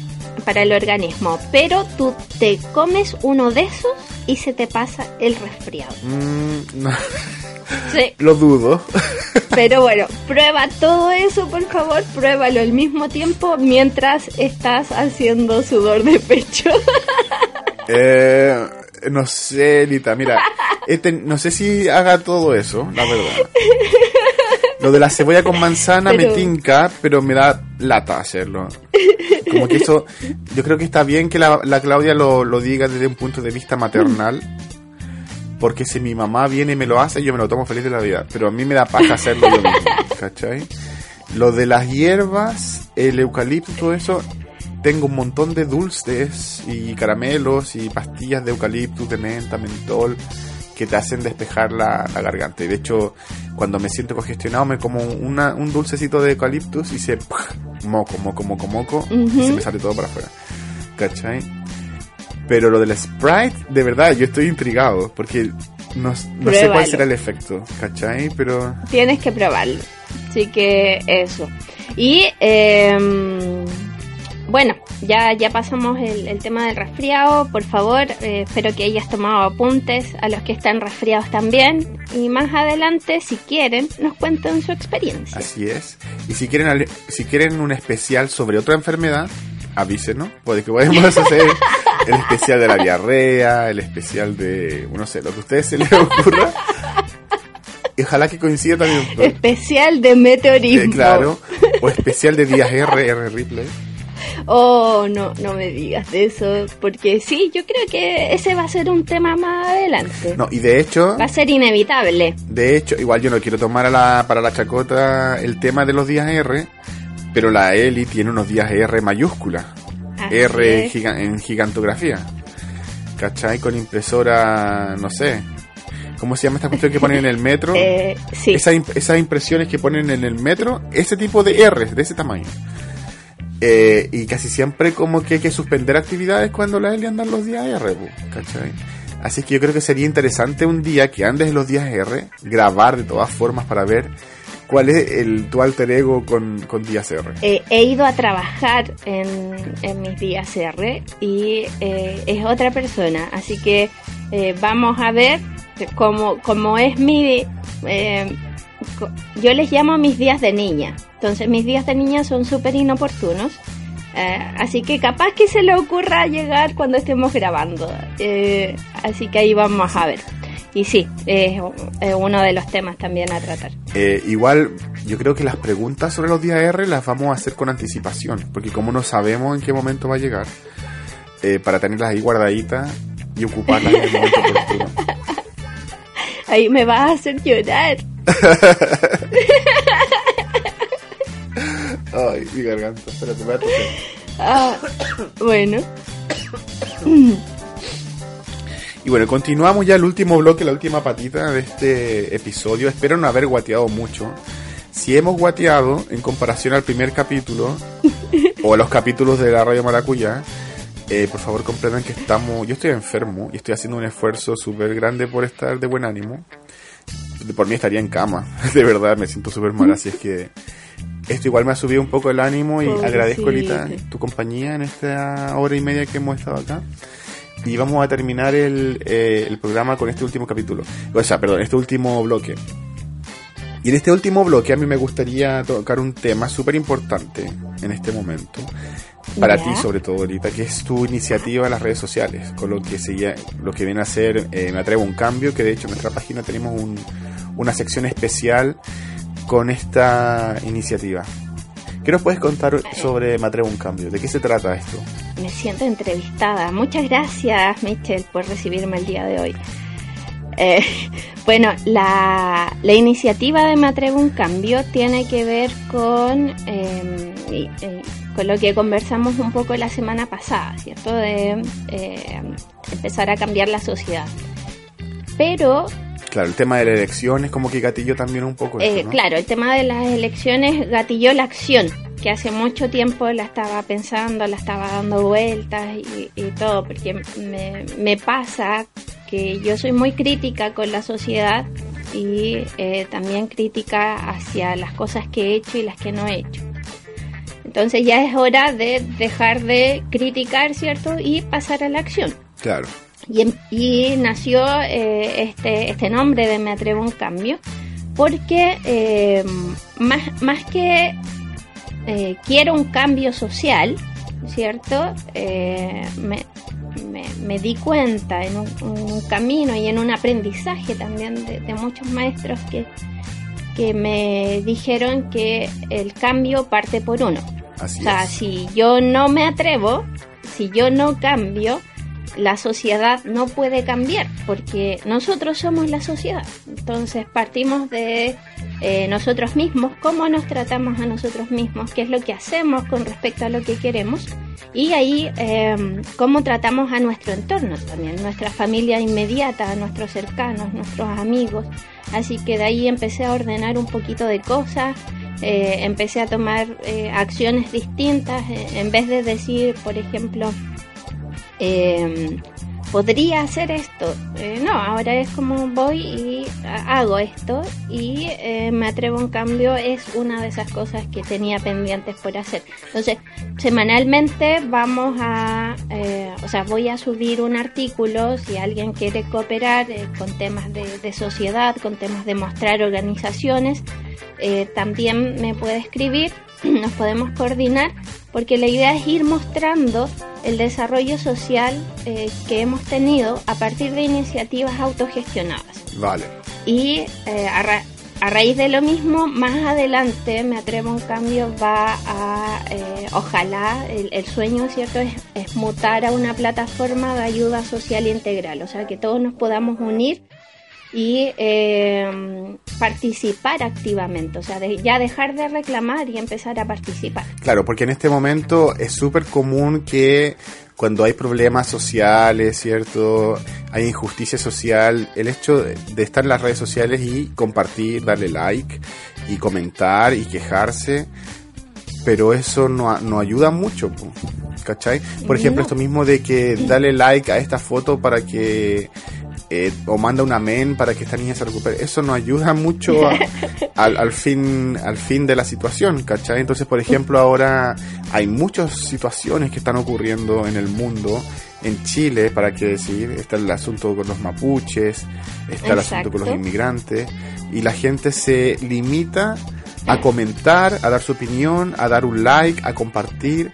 S2: para el organismo, pero tú te comes uno de esos y se te pasa el resfriado.
S1: Mm, no,
S2: Sí,
S1: lo dudo.
S2: pero bueno, prueba todo eso, por favor, pruébalo al mismo tiempo mientras estás haciendo sudor de pecho.
S1: Eh, no sé, Lita, mira, este, no sé si haga todo eso, la verdad. Lo de la cebolla con manzana
S2: Pero-
S1: me tinca, pero me da lata hacerlo. Como que eso, yo creo que está bien que la, la Claudia lo, lo diga desde un punto de vista maternal. Porque si mi mamá viene y me lo hace, yo me lo tomo feliz de la vida. Pero a mí me da paja hacerlo yo mismo, ¿cachai? Lo de las hierbas, el eucalipto, todo eso, tengo un montón de dulces y caramelos y pastillas de eucaliptus, de menta, mentol, que te hacen despejar la, la garganta. Y de hecho, cuando me siento congestionado, me como una, un dulcecito de eucaliptus y se... moco, moco, moco, moco, y se me sale todo para afuera. ¿Cachai? Pero lo del Sprite, de verdad, yo estoy intrigado, porque no, no sé cuál será el efecto, ¿cachai? Pero...
S2: Tienes que probarlo. Así que eso. Y em, bueno, ya, ya pasamos el, el tema del resfriado. Por favor, eh, espero que hayas tomado apuntes a los que están resfriados también. Y más adelante, si quieren, nos cuenten su experiencia.
S1: Así es. Y si quieren si quieren un especial sobre otra enfermedad, avísenos, porque podemos hacer el especial de la diarrea, el especial de, no sé, lo que a ustedes se les ocurra. Y ojalá que coincida también. pues,
S2: Especial de meteorismo.
S1: eh, claro. O especial de días R, R Ripley.
S2: Oh, no, no me digas de eso. Porque sí, yo creo que ese va a ser un tema más adelante.
S1: No, y de hecho,
S2: Va a ser inevitable.
S1: de hecho, igual yo no quiero tomar a la, para la chacota el tema de los días R, pero la Eli tiene unos días R mayúscula.
S2: Así
S1: R giga- en gigantografía. ¿Cachai? Con impresora, no sé. ¿Cómo se llama esta cuestión que ponen en el metro?
S2: Eh, sí.
S1: Esa imp- esas impresiones que ponen en el metro, ese tipo de R, de ese tamaño. Eh, y casi siempre como que hay que suspender actividades cuando la Eli andan los días R, ¿cachai? Así que yo creo que sería interesante un día que andes los días R, grabar de todas formas para ver cuál es el tu alter ego con, con días R.
S2: Eh, he ido a trabajar en, en mis días R y eh, es otra persona, así que eh, vamos a ver cómo, cómo es mi... eh, yo les llamo mis días de niña, entonces mis días de niña son súper inoportunos, eh, así que capaz que se le ocurra llegar cuando estemos grabando, eh, así que ahí vamos a ver. Y sí, es es uno de los temas también a tratar.
S1: Eh, igual, yo creo que las preguntas sobre los días R las vamos a hacer con anticipación, porque como no sabemos en qué momento va a llegar, eh, para tenerlas ahí guardaditas y ocuparlas en el momento.
S2: Ahí me vas a hacer llorar.
S1: Ay, mi garganta, espérate, toser.
S2: Ah, bueno.
S1: Y bueno, continuamos ya el último bloque, la última patita de este episodio. Espero no haber guateado mucho. Si hemos guateado en comparación al primer capítulo o a los capítulos de la Radio Maracuyá, eh, por favor comprendan que estamos, yo estoy enfermo y estoy haciendo un esfuerzo súper grande por estar de buen ánimo. Por mí estaría en cama, de verdad, me siento súper mal, así es que esto igual me ha subido un poco el ánimo y
S2: Pobrecito.
S1: agradezco, Lita, tu compañía en esta hora y media que hemos estado acá. Y vamos a terminar el, eh, el programa con este último capítulo. O sea, perdón, este último bloque. Y en este último bloque a mí me gustaría tocar un tema súper importante en este momento. Para ti sobre todo, ahorita, que es tu iniciativa en las redes sociales. Con lo que, se, lo que viene a ser eh, Me Atrevo a un Cambio, que de hecho en nuestra página tenemos un- una sección especial con esta iniciativa. ¿Qué nos puedes contar sobre Me Atrevo un Cambio? ¿De qué se trata esto?
S2: Me siento entrevistada. Muchas gracias, Michelle, por recibirme el día de hoy. Eh, bueno, la, la iniciativa de Me Atrevo un Cambio tiene que ver con, eh, y- eh, con lo que conversamos un poco la semana pasada, ¿cierto? De eh, empezar a cambiar la sociedad. Pero
S1: Claro, el tema de la elección es como que gatilló también un poco
S2: eh. Claro, el tema de las elecciones gatilló la acción, que hace mucho tiempo la estaba pensando, la estaba dando vueltas y, y todo, porque me, me pasa que yo soy muy crítica con la sociedad y eh, también crítica hacia las cosas que he hecho y las que no he hecho. Entonces ya es hora de dejar de criticar, ¿cierto? Y pasar a la acción.
S1: Claro.
S2: Y, em- y nació eh, este, este nombre de Me Atrevo a un Cambio, porque eh, más, más que eh, quiero un cambio social, ¿cierto? Eh, me, me- me di cuenta en un, un camino y en un aprendizaje también de, de muchos maestros que, que me dijeron que el cambio parte por uno.
S1: Así
S2: O sea,
S1: es.
S2: si yo no me atrevo, si yo no cambio, la sociedad no puede cambiar, porque nosotros somos la sociedad. Entonces partimos de eh, nosotros mismos, cómo nos tratamos a nosotros mismos, qué es lo que hacemos con respecto a lo que queremos, y ahí eh, cómo tratamos a nuestro entorno también, nuestra familia inmediata, nuestros cercanos, nuestros amigos. Así que de ahí empecé a ordenar un poquito de cosas, eh, empecé a tomar acciones distintas, en vez de decir, por ejemplo, eh, podría hacer esto. Eh, no, ahora es como voy y ha- hago esto y eh, me atrevo en cambio es una de esas cosas que tenía pendientes por hacer. Entonces, semanalmente vamos a, eh, o sea, voy a subir un artículo si alguien quiere cooperar con temas de, sociedad, con temas de mostrar organizaciones. también me puede escribir, nos podemos coordinar, porque la idea es ir mostrando el desarrollo social eh, que hemos tenido a partir de iniciativas autogestionadas.
S1: Vale.
S2: Y eh, a, ra- a raíz de lo mismo, más adelante, me atrevo a un cambio, va a, eh, ojalá, el, el sueño, ¿cierto?, es, es mutar a una plataforma de ayuda social integral, o sea, que todos nos podamos unir y eh, participar activamente, o sea, de- ya dejar de reclamar y empezar a participar.
S1: Claro, porque en este momento es súper común que cuando hay problemas sociales, ¿cierto? Hay injusticia social, el hecho de estar en las redes sociales y compartir, darle like y comentar y quejarse, pero eso no, no ayuda mucho, ¿cachai? Por ejemplo,
S2: No.
S1: esto mismo de que dale like a esta foto para que eh, o manda un amén para que esta niña se recupere. Eso no ayuda mucho a- al, al fin al fin de la situación, ¿cachai? Entonces, por ejemplo, ahora hay muchas situaciones que están ocurriendo en el mundo. En Chile, para qué decir, está el asunto con los mapuches, está el asunto con los inmigrantes, y la gente se limita a comentar, a dar su opinión, a dar un like, a compartir,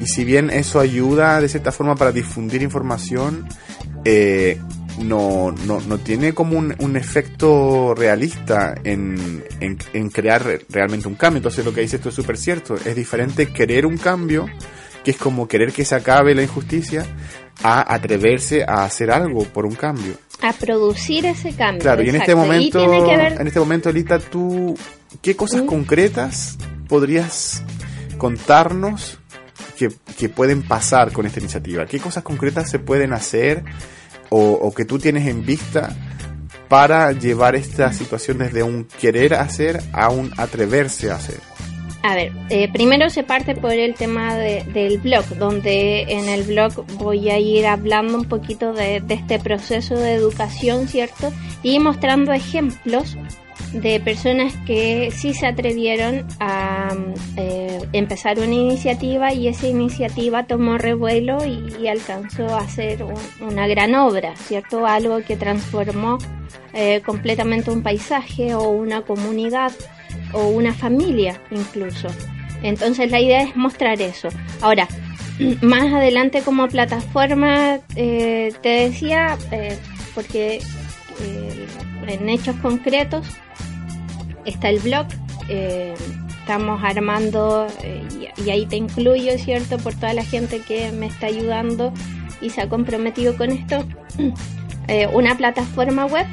S1: y si bien eso ayuda de cierta forma para difundir información, eh, no, no, no tiene como un, un efecto realista en, en, en crear re- realmente un cambio. Entonces lo que dice esto es súper cierto. Es diferente querer un cambio, que es como querer que se acabe la injusticia, a atreverse a hacer algo por un cambio.
S2: A producir ese cambio.
S1: Claro, y en este momento, en este momento, Elita, tú, ¿qué cosas
S2: Mm.
S1: concretas podrías contarnos que, que pueden pasar con esta iniciativa? ¿Qué cosas concretas se pueden hacer o, que tú tienes en vista para llevar esta situación desde un querer hacer a un atreverse a hacer?
S2: A ver, eh, primero se parte por el tema de- del blog, donde en el blog voy a ir hablando un poquito de, de este proceso de educación, ¿cierto? Y mostrando ejemplos de personas que sí se atrevieron a eh, empezar una iniciativa y esa iniciativa tomó revuelo y, alcanzó a un- una gran obra, ¿cierto? Algo que transformó eh, completamente un paisaje o una comunidad o una familia incluso. Entonces la idea es mostrar eso. Ahora, más adelante como plataforma, eh, te decía, eh, porque en hechos concretos está el blog, eh, estamos armando, eh, y, y ahí te incluyo, ¿cierto? Por toda la gente que me está ayudando y se ha comprometido con esto, eh, una plataforma web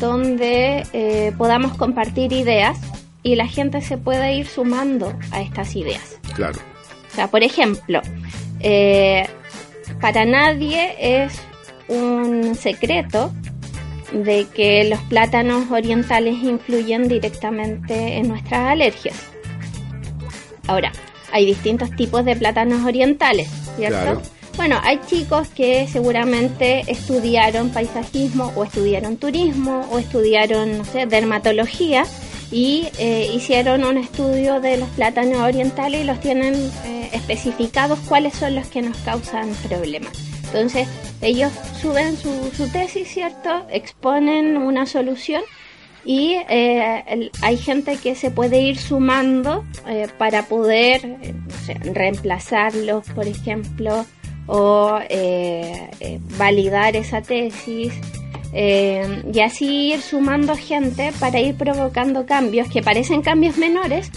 S2: donde podamos compartir ideas y la gente se pueda ir sumando a estas ideas.
S1: Claro.
S2: O sea, por ejemplo, para nadie es un secreto de que los plátanos orientales influyen directamente en nuestras alergias. Ahora, hay distintos tipos de plátanos orientales, ¿cierto?
S1: Claro.
S2: Bueno, hay chicos que seguramente estudiaron paisajismo o estudiaron turismo o estudiaron, no sé, dermatología y eh, hicieron un estudio de los plátanos orientales y los tienen eh, especificados cuáles son los que nos causan problemas. Entonces, ellos suben su, su tesis, ¿cierto? Exponen una solución y eh, hay gente que se puede ir sumando eh, para poder eh, reemplazarlos, por ejemplo, o eh, eh, validar esa tesis. y así ir sumando gente para ir provocando cambios que parecen cambios menores,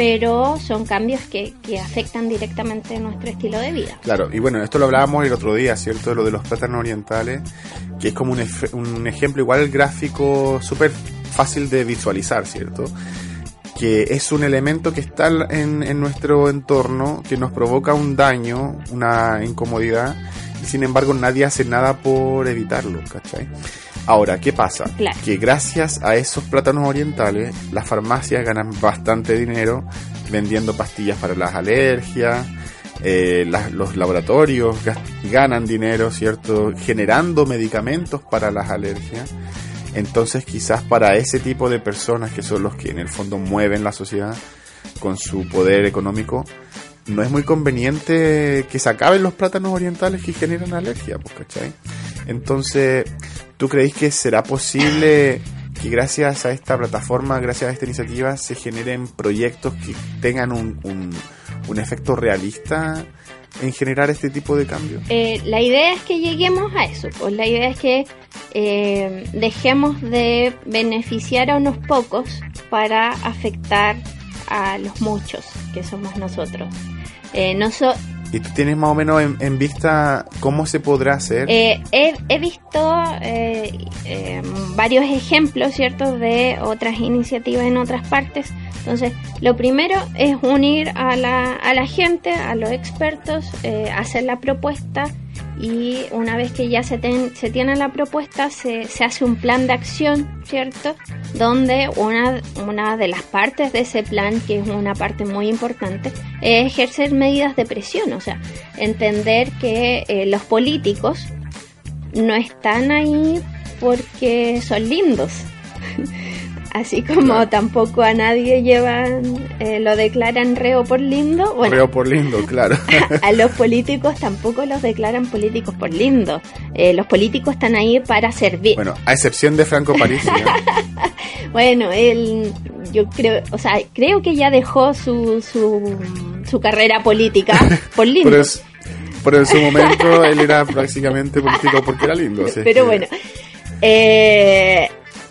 S2: pero son cambios que, que afectan directamente nuestro estilo de vida.
S1: Claro, y bueno, esto lo hablábamos el otro día, ¿cierto? Lo de los plátanos orientales, que es como un, un ejemplo igual gráfico súper fácil de visualizar, ¿cierto? Que es un elemento que está en, en nuestro entorno, que nos provoca un daño, una incomodidad, y sin embargo nadie hace nada por evitarlo, ¿cachai? Ahora, ¿qué pasa?
S2: Claro.
S1: Que gracias a esos plátanos orientales, las farmacias ganan bastante dinero vendiendo pastillas para las alergias, eh, las- los laboratorios ganan dinero, ¿cierto? Generando medicamentos para las alergias. Entonces quizás para ese tipo de personas que son los que en el fondo mueven la sociedad con su poder económico, no es muy conveniente que se acaben los plátanos orientales que generan alergia, pues, ¿cachai? Entonces, ¿tú creéis que será posible que gracias a esta plataforma, gracias a esta iniciativa, se generen proyectos que tengan un, un, un efecto realista en generar este tipo de cambios?
S2: Eh, la idea es que lleguemos a eso, pues la idea es que eh, dejemos de beneficiar a unos pocos para afectar a los muchos, que somos nosotros. Eh,
S1: ¿Y tú tienes más o menos en, en vista cómo se podrá hacer?
S2: eh, he, visto eh, eh, varios ejemplos, ¿cierto?, de otras iniciativas en otras partes. Entonces, lo primero es unir a la, a la gente, a los expertos, eh, hacer la propuesta y una vez que ya se, ten- se tiene la propuesta, se, se hace un plan de acción, ¿cierto? Donde una, una de las partes de ese plan, que es una parte muy importante, es ejercer medidas de presión, o sea, entender que eh, los políticos no están ahí porque son lindos. Así como tampoco a nadie llevan, eh, lo declaran reo por lindo, bueno,
S1: Reo por lindo, claro.
S2: a los políticos tampoco los declaran políticos por lindo. Eh, los políticos están ahí para servir.
S1: bueno, a excepción de Franco Parisi. ¿eh?
S2: Bueno, él, yo creo, o sea, creo que ya dejó su, su, su carrera política por lindo.
S1: Pero, es- pero en su momento él era prácticamente político porque era lindo.
S2: Pero
S1: que-
S2: bueno, eh,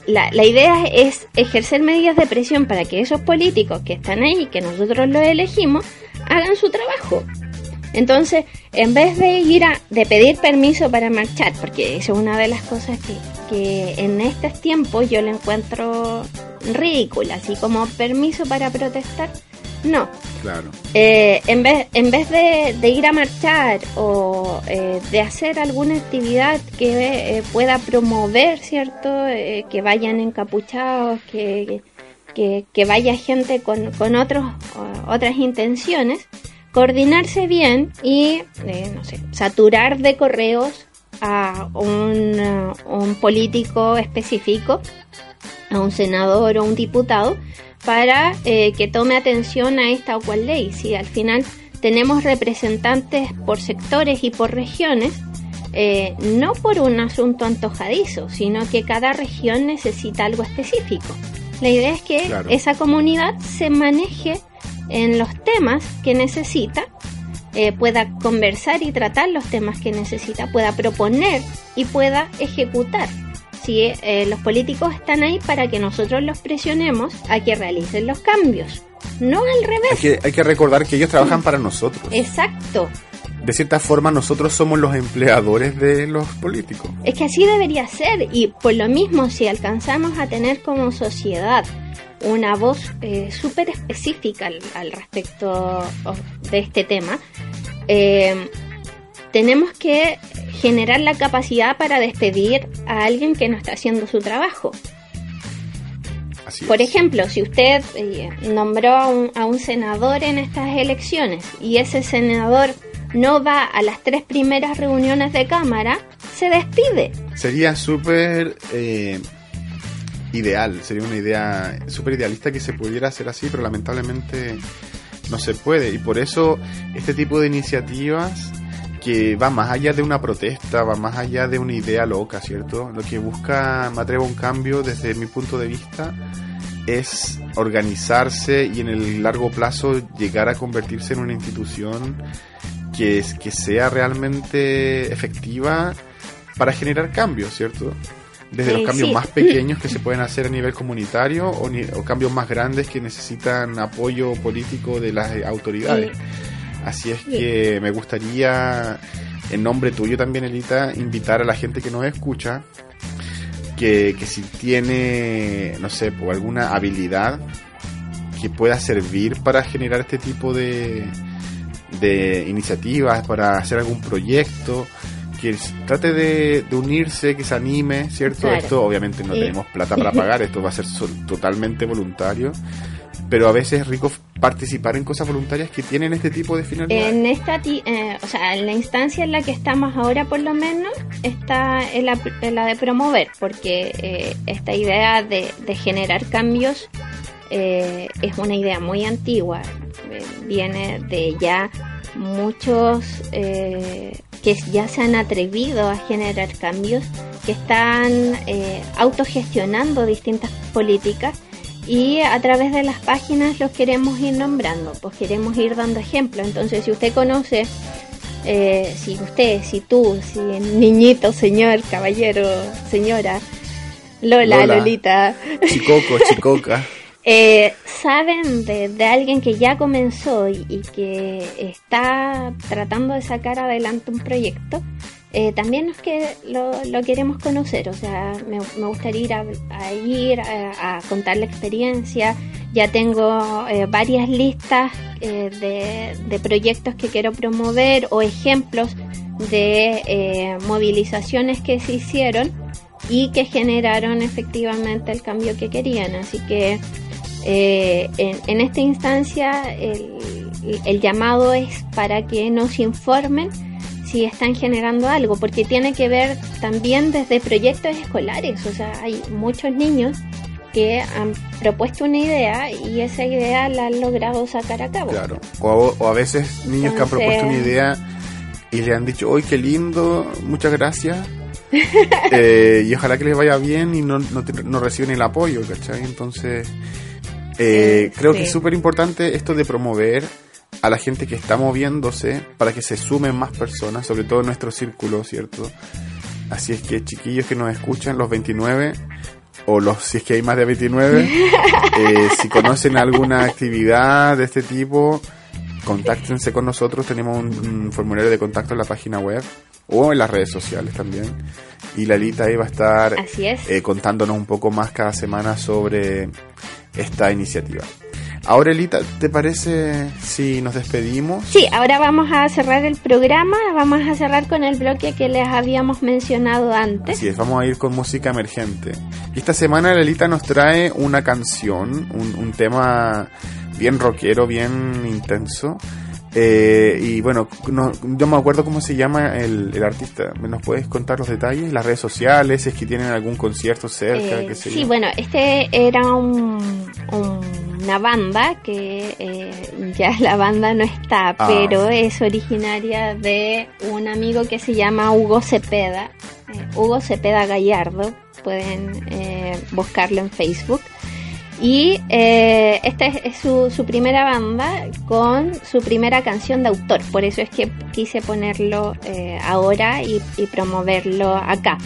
S2: la, la idea es ejercer medidas de presión para que esos políticos que están ahí, que nosotros los elegimos, hagan su trabajo. Entonces, en vez de ir a de pedir permiso para marchar, porque eso es una de las cosas que, que en estos tiempos yo le encuentro ridícula, así como permiso para protestar, No.
S1: Claro.
S2: Eh, en vez, en vez de, de ir a marchar o eh, de hacer alguna actividad que eh, pueda promover, ¿cierto? Eh, que vayan encapuchados, que, que, que vaya gente con, con otros, otras intenciones, coordinarse bien y, eh, no sé, saturar de correos a un, uh, un político específico, a un senador o un diputado, para eh, que tome atención a esta o cual ley. Si al final tenemos representantes por sectores y por regiones, eh, no por un asunto antojadizo, sino que cada región necesita algo específico. La idea es que
S1: Claro.
S2: esa comunidad se maneje en los temas que necesita, eh, pueda conversar y tratar los temas que necesita, pueda proponer y pueda ejecutar. Si eh, los políticos están ahí para que nosotros los presionemos a que realicen los cambios, no al
S1: Hay
S2: revés.
S1: que, hay que recordar que ellos trabajan para nosotros.
S2: Exacto.
S1: De cierta forma, nosotros somos los empleadores de los políticos.
S2: Es que así debería ser y por lo mismo si alcanzamos a tener como sociedad una voz eh, súper específica al, al respecto o- de este tema, eh, tenemos que generar la capacidad para despedir a alguien que no está haciendo su trabajo.
S1: Así
S2: Por
S1: es.
S2: ejemplo, si usted eh, nombró a un, a un senador en estas elecciones y ese senador no va a las tres primeras reuniones de Cámara, se despide.
S1: Sería súper eh, ideal, sería una idea súper idealista que se pudiera hacer así, pero lamentablemente no se puede. Y por eso este tipo de iniciativas que va más allá de una protesta, va más allá de una idea loca, ¿cierto? Lo que busca, me atrevo a un cambio desde mi punto de vista, es organizarse y en el largo plazo llegar a convertirse en una institución que, es- que sea realmente efectiva para generar cambios, ¿cierto? Desde
S2: Eh,
S1: los cambios
S2: sí.
S1: más pequeños que se pueden hacer a nivel comunitario o, ni- o cambios más grandes que necesitan apoyo político de las autoridades. Así es que me gustaría, en nombre tuyo también, Elita, invitar a la gente que nos escucha que, que si tiene, no sé, por alguna habilidad que pueda servir para generar este tipo de, de iniciativas, para hacer algún proyecto, que trate de, de unirse, que se anime, ¿cierto?
S2: Claro.
S1: Esto obviamente no tenemos plata para pagar, esto va a ser totalmente voluntario, pero a veces es rico participar en cosas voluntarias que tienen este tipo de finalidades.
S2: En esta, eh, o sea, en la instancia en la que estamos ahora, por lo menos, está en la, de promover, porque eh, esta idea de, generar cambios eh, es una idea muy antigua. Viene de ya muchos eh, que ya se han atrevido a generar cambios, que están eh, autogestionando distintas políticas y a través de las páginas los queremos ir nombrando, pues queremos ir dando ejemplos. Entonces, si usted conoce, eh, si usted, si tú, si niñito, señor, caballero, señora, Lola,
S1: Lola.
S2: Lolita,
S1: Chicoco, chicoca.
S2: eh, saben de, de alguien que ya comenzó y, y que está tratando de sacar adelante un proyecto, eh, también es que lo, lo queremos conocer. O sea, me, me gustaría ir a, ir a, a contar la experiencia. Ya tengo eh, varias listas eh, de, de proyectos que quiero promover o ejemplos de eh, movilizaciones que se hicieron y que generaron efectivamente el cambio que querían. Así que eh, en, en esta instancia el, el llamado es para que nos informen si están generando algo, porque tiene que ver también desde proyectos escolares. O sea, hay muchos niños que han propuesto una idea y esa idea la han logrado sacar a cabo.
S1: Claro. O, o a veces niños que han propuesto una idea y le han dicho, ¡ay, qué lindo! Muchas gracias. Eh, y ojalá que les vaya bien y no, no, te- no reciben el apoyo, ¿cachai? Entonces, eh, creo
S8: sí.
S1: que es súper importante esto de promover a la gente que está moviéndose para que se sumen más personas, sobre todo en nuestro círculo, ¿cierto? Así es que chiquillos que nos escuchan, los 29, o los si es que hay más de 29, eh, si conocen alguna actividad de este tipo, contáctense con nosotros. Tenemos un, un formulario de contacto en la página web o en las redes sociales también. Y Lalita ahí va a estar
S2: Así es.
S1: eh, contándonos un poco más cada semana sobre esta iniciativa. Ahora, Elita, ¿te parece si nos despedimos?
S2: Sí, ahora vamos a cerrar el programa, vamos a cerrar con el bloque que les habíamos mencionado antes.
S1: Así es, vamos a ir con música emergente. Y esta semana Elita nos trae una canción, un, un tema bien rockero, bien intenso. Eh, y bueno, no, yo me acuerdo cómo se llama el, el artista. ¿Nos puedes contar los detalles? Las redes sociales, si es que tienen algún concierto cerca,
S2: Eh, sí, bueno, este era un, un- una banda que eh, ya la banda no está,
S1: Ah.
S2: pero es originaria de un amigo que se llama Hugo Cepeda, eh, Hugo Cepeda Gallardo, pueden eh, buscarlo en Facebook. Y eh, esta es, su, primera banda con su primera canción de autor, por eso es que quise ponerlo eh, ahora y, promoverlo acá.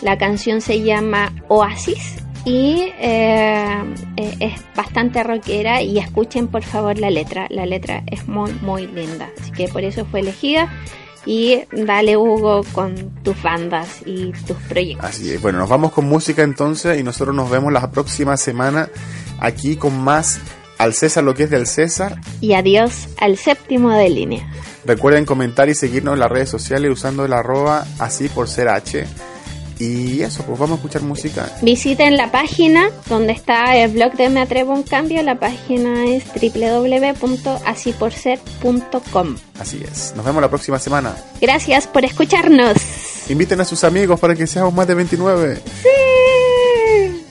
S2: La canción se llama Oasis y eh, es bastante rockera y escuchen por favor la letra, la letra es muy muy linda, así que por eso fue elegida y dale Hugo con tus bandas y tus proyectos.
S1: Así es. Bueno, nos vamos con música entonces y nosotros nos vemos la próxima semana aquí con más al César lo que es del César.
S2: Y adiós al séptimo de línea.
S1: Recuerden comentar y seguirnos en las redes sociales usando el arroba así por ser H. Y eso, pues vamos a escuchar música.
S2: Visiten la página donde está el blog de Me Atrevo a un Cambio. La página es www.asiporser.com.
S1: Así es. Nos vemos la próxima semana.
S2: Gracias por escucharnos.
S1: Inviten a sus amigos para que seamos más de 29.
S2: Sí.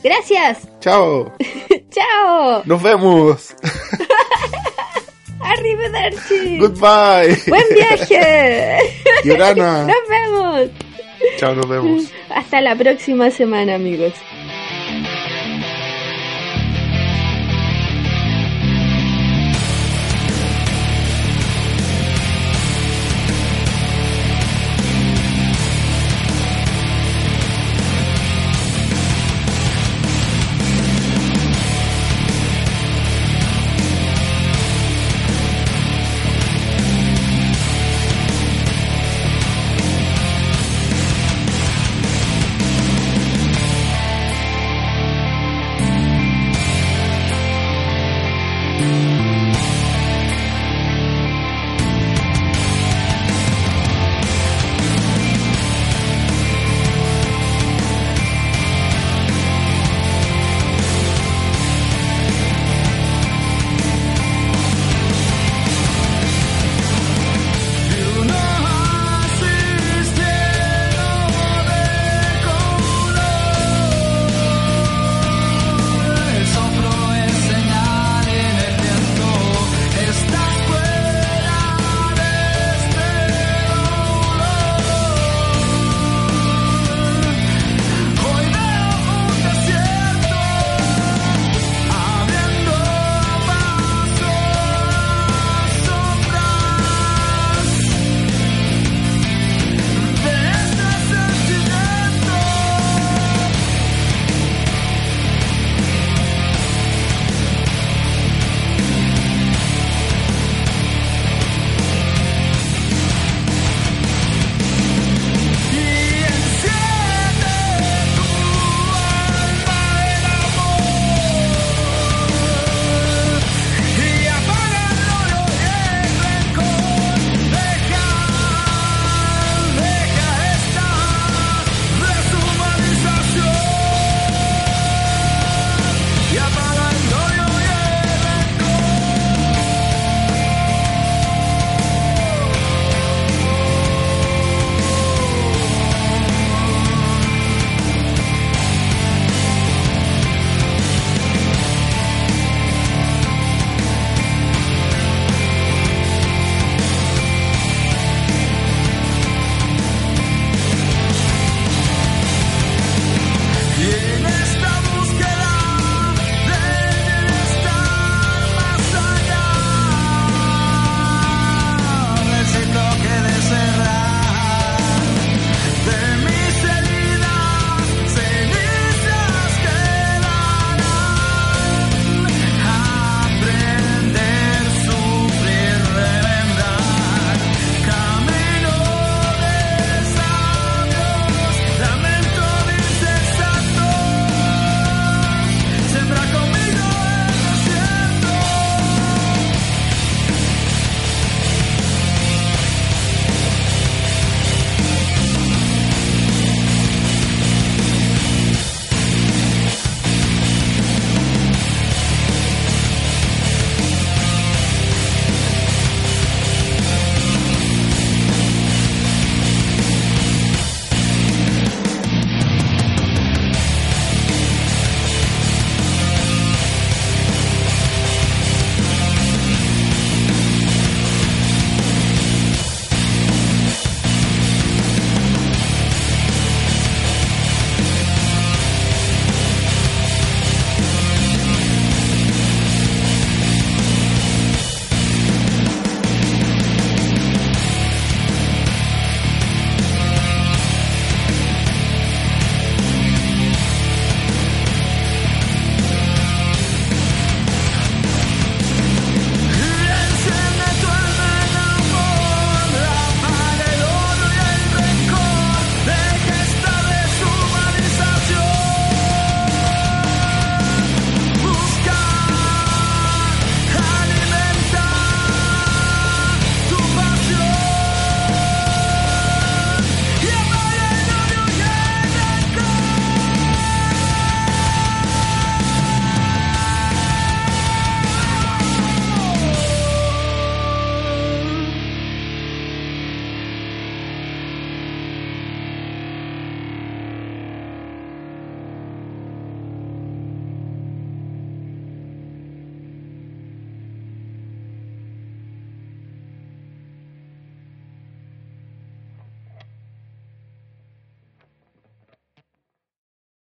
S2: Gracias.
S1: Chao.
S2: Chao.
S1: Nos vemos.
S2: Arrivederci.
S1: Goodbye.
S2: Buen viaje.
S1: Yorana. Nos vemos.
S2: Hasta la próxima semana, amigos.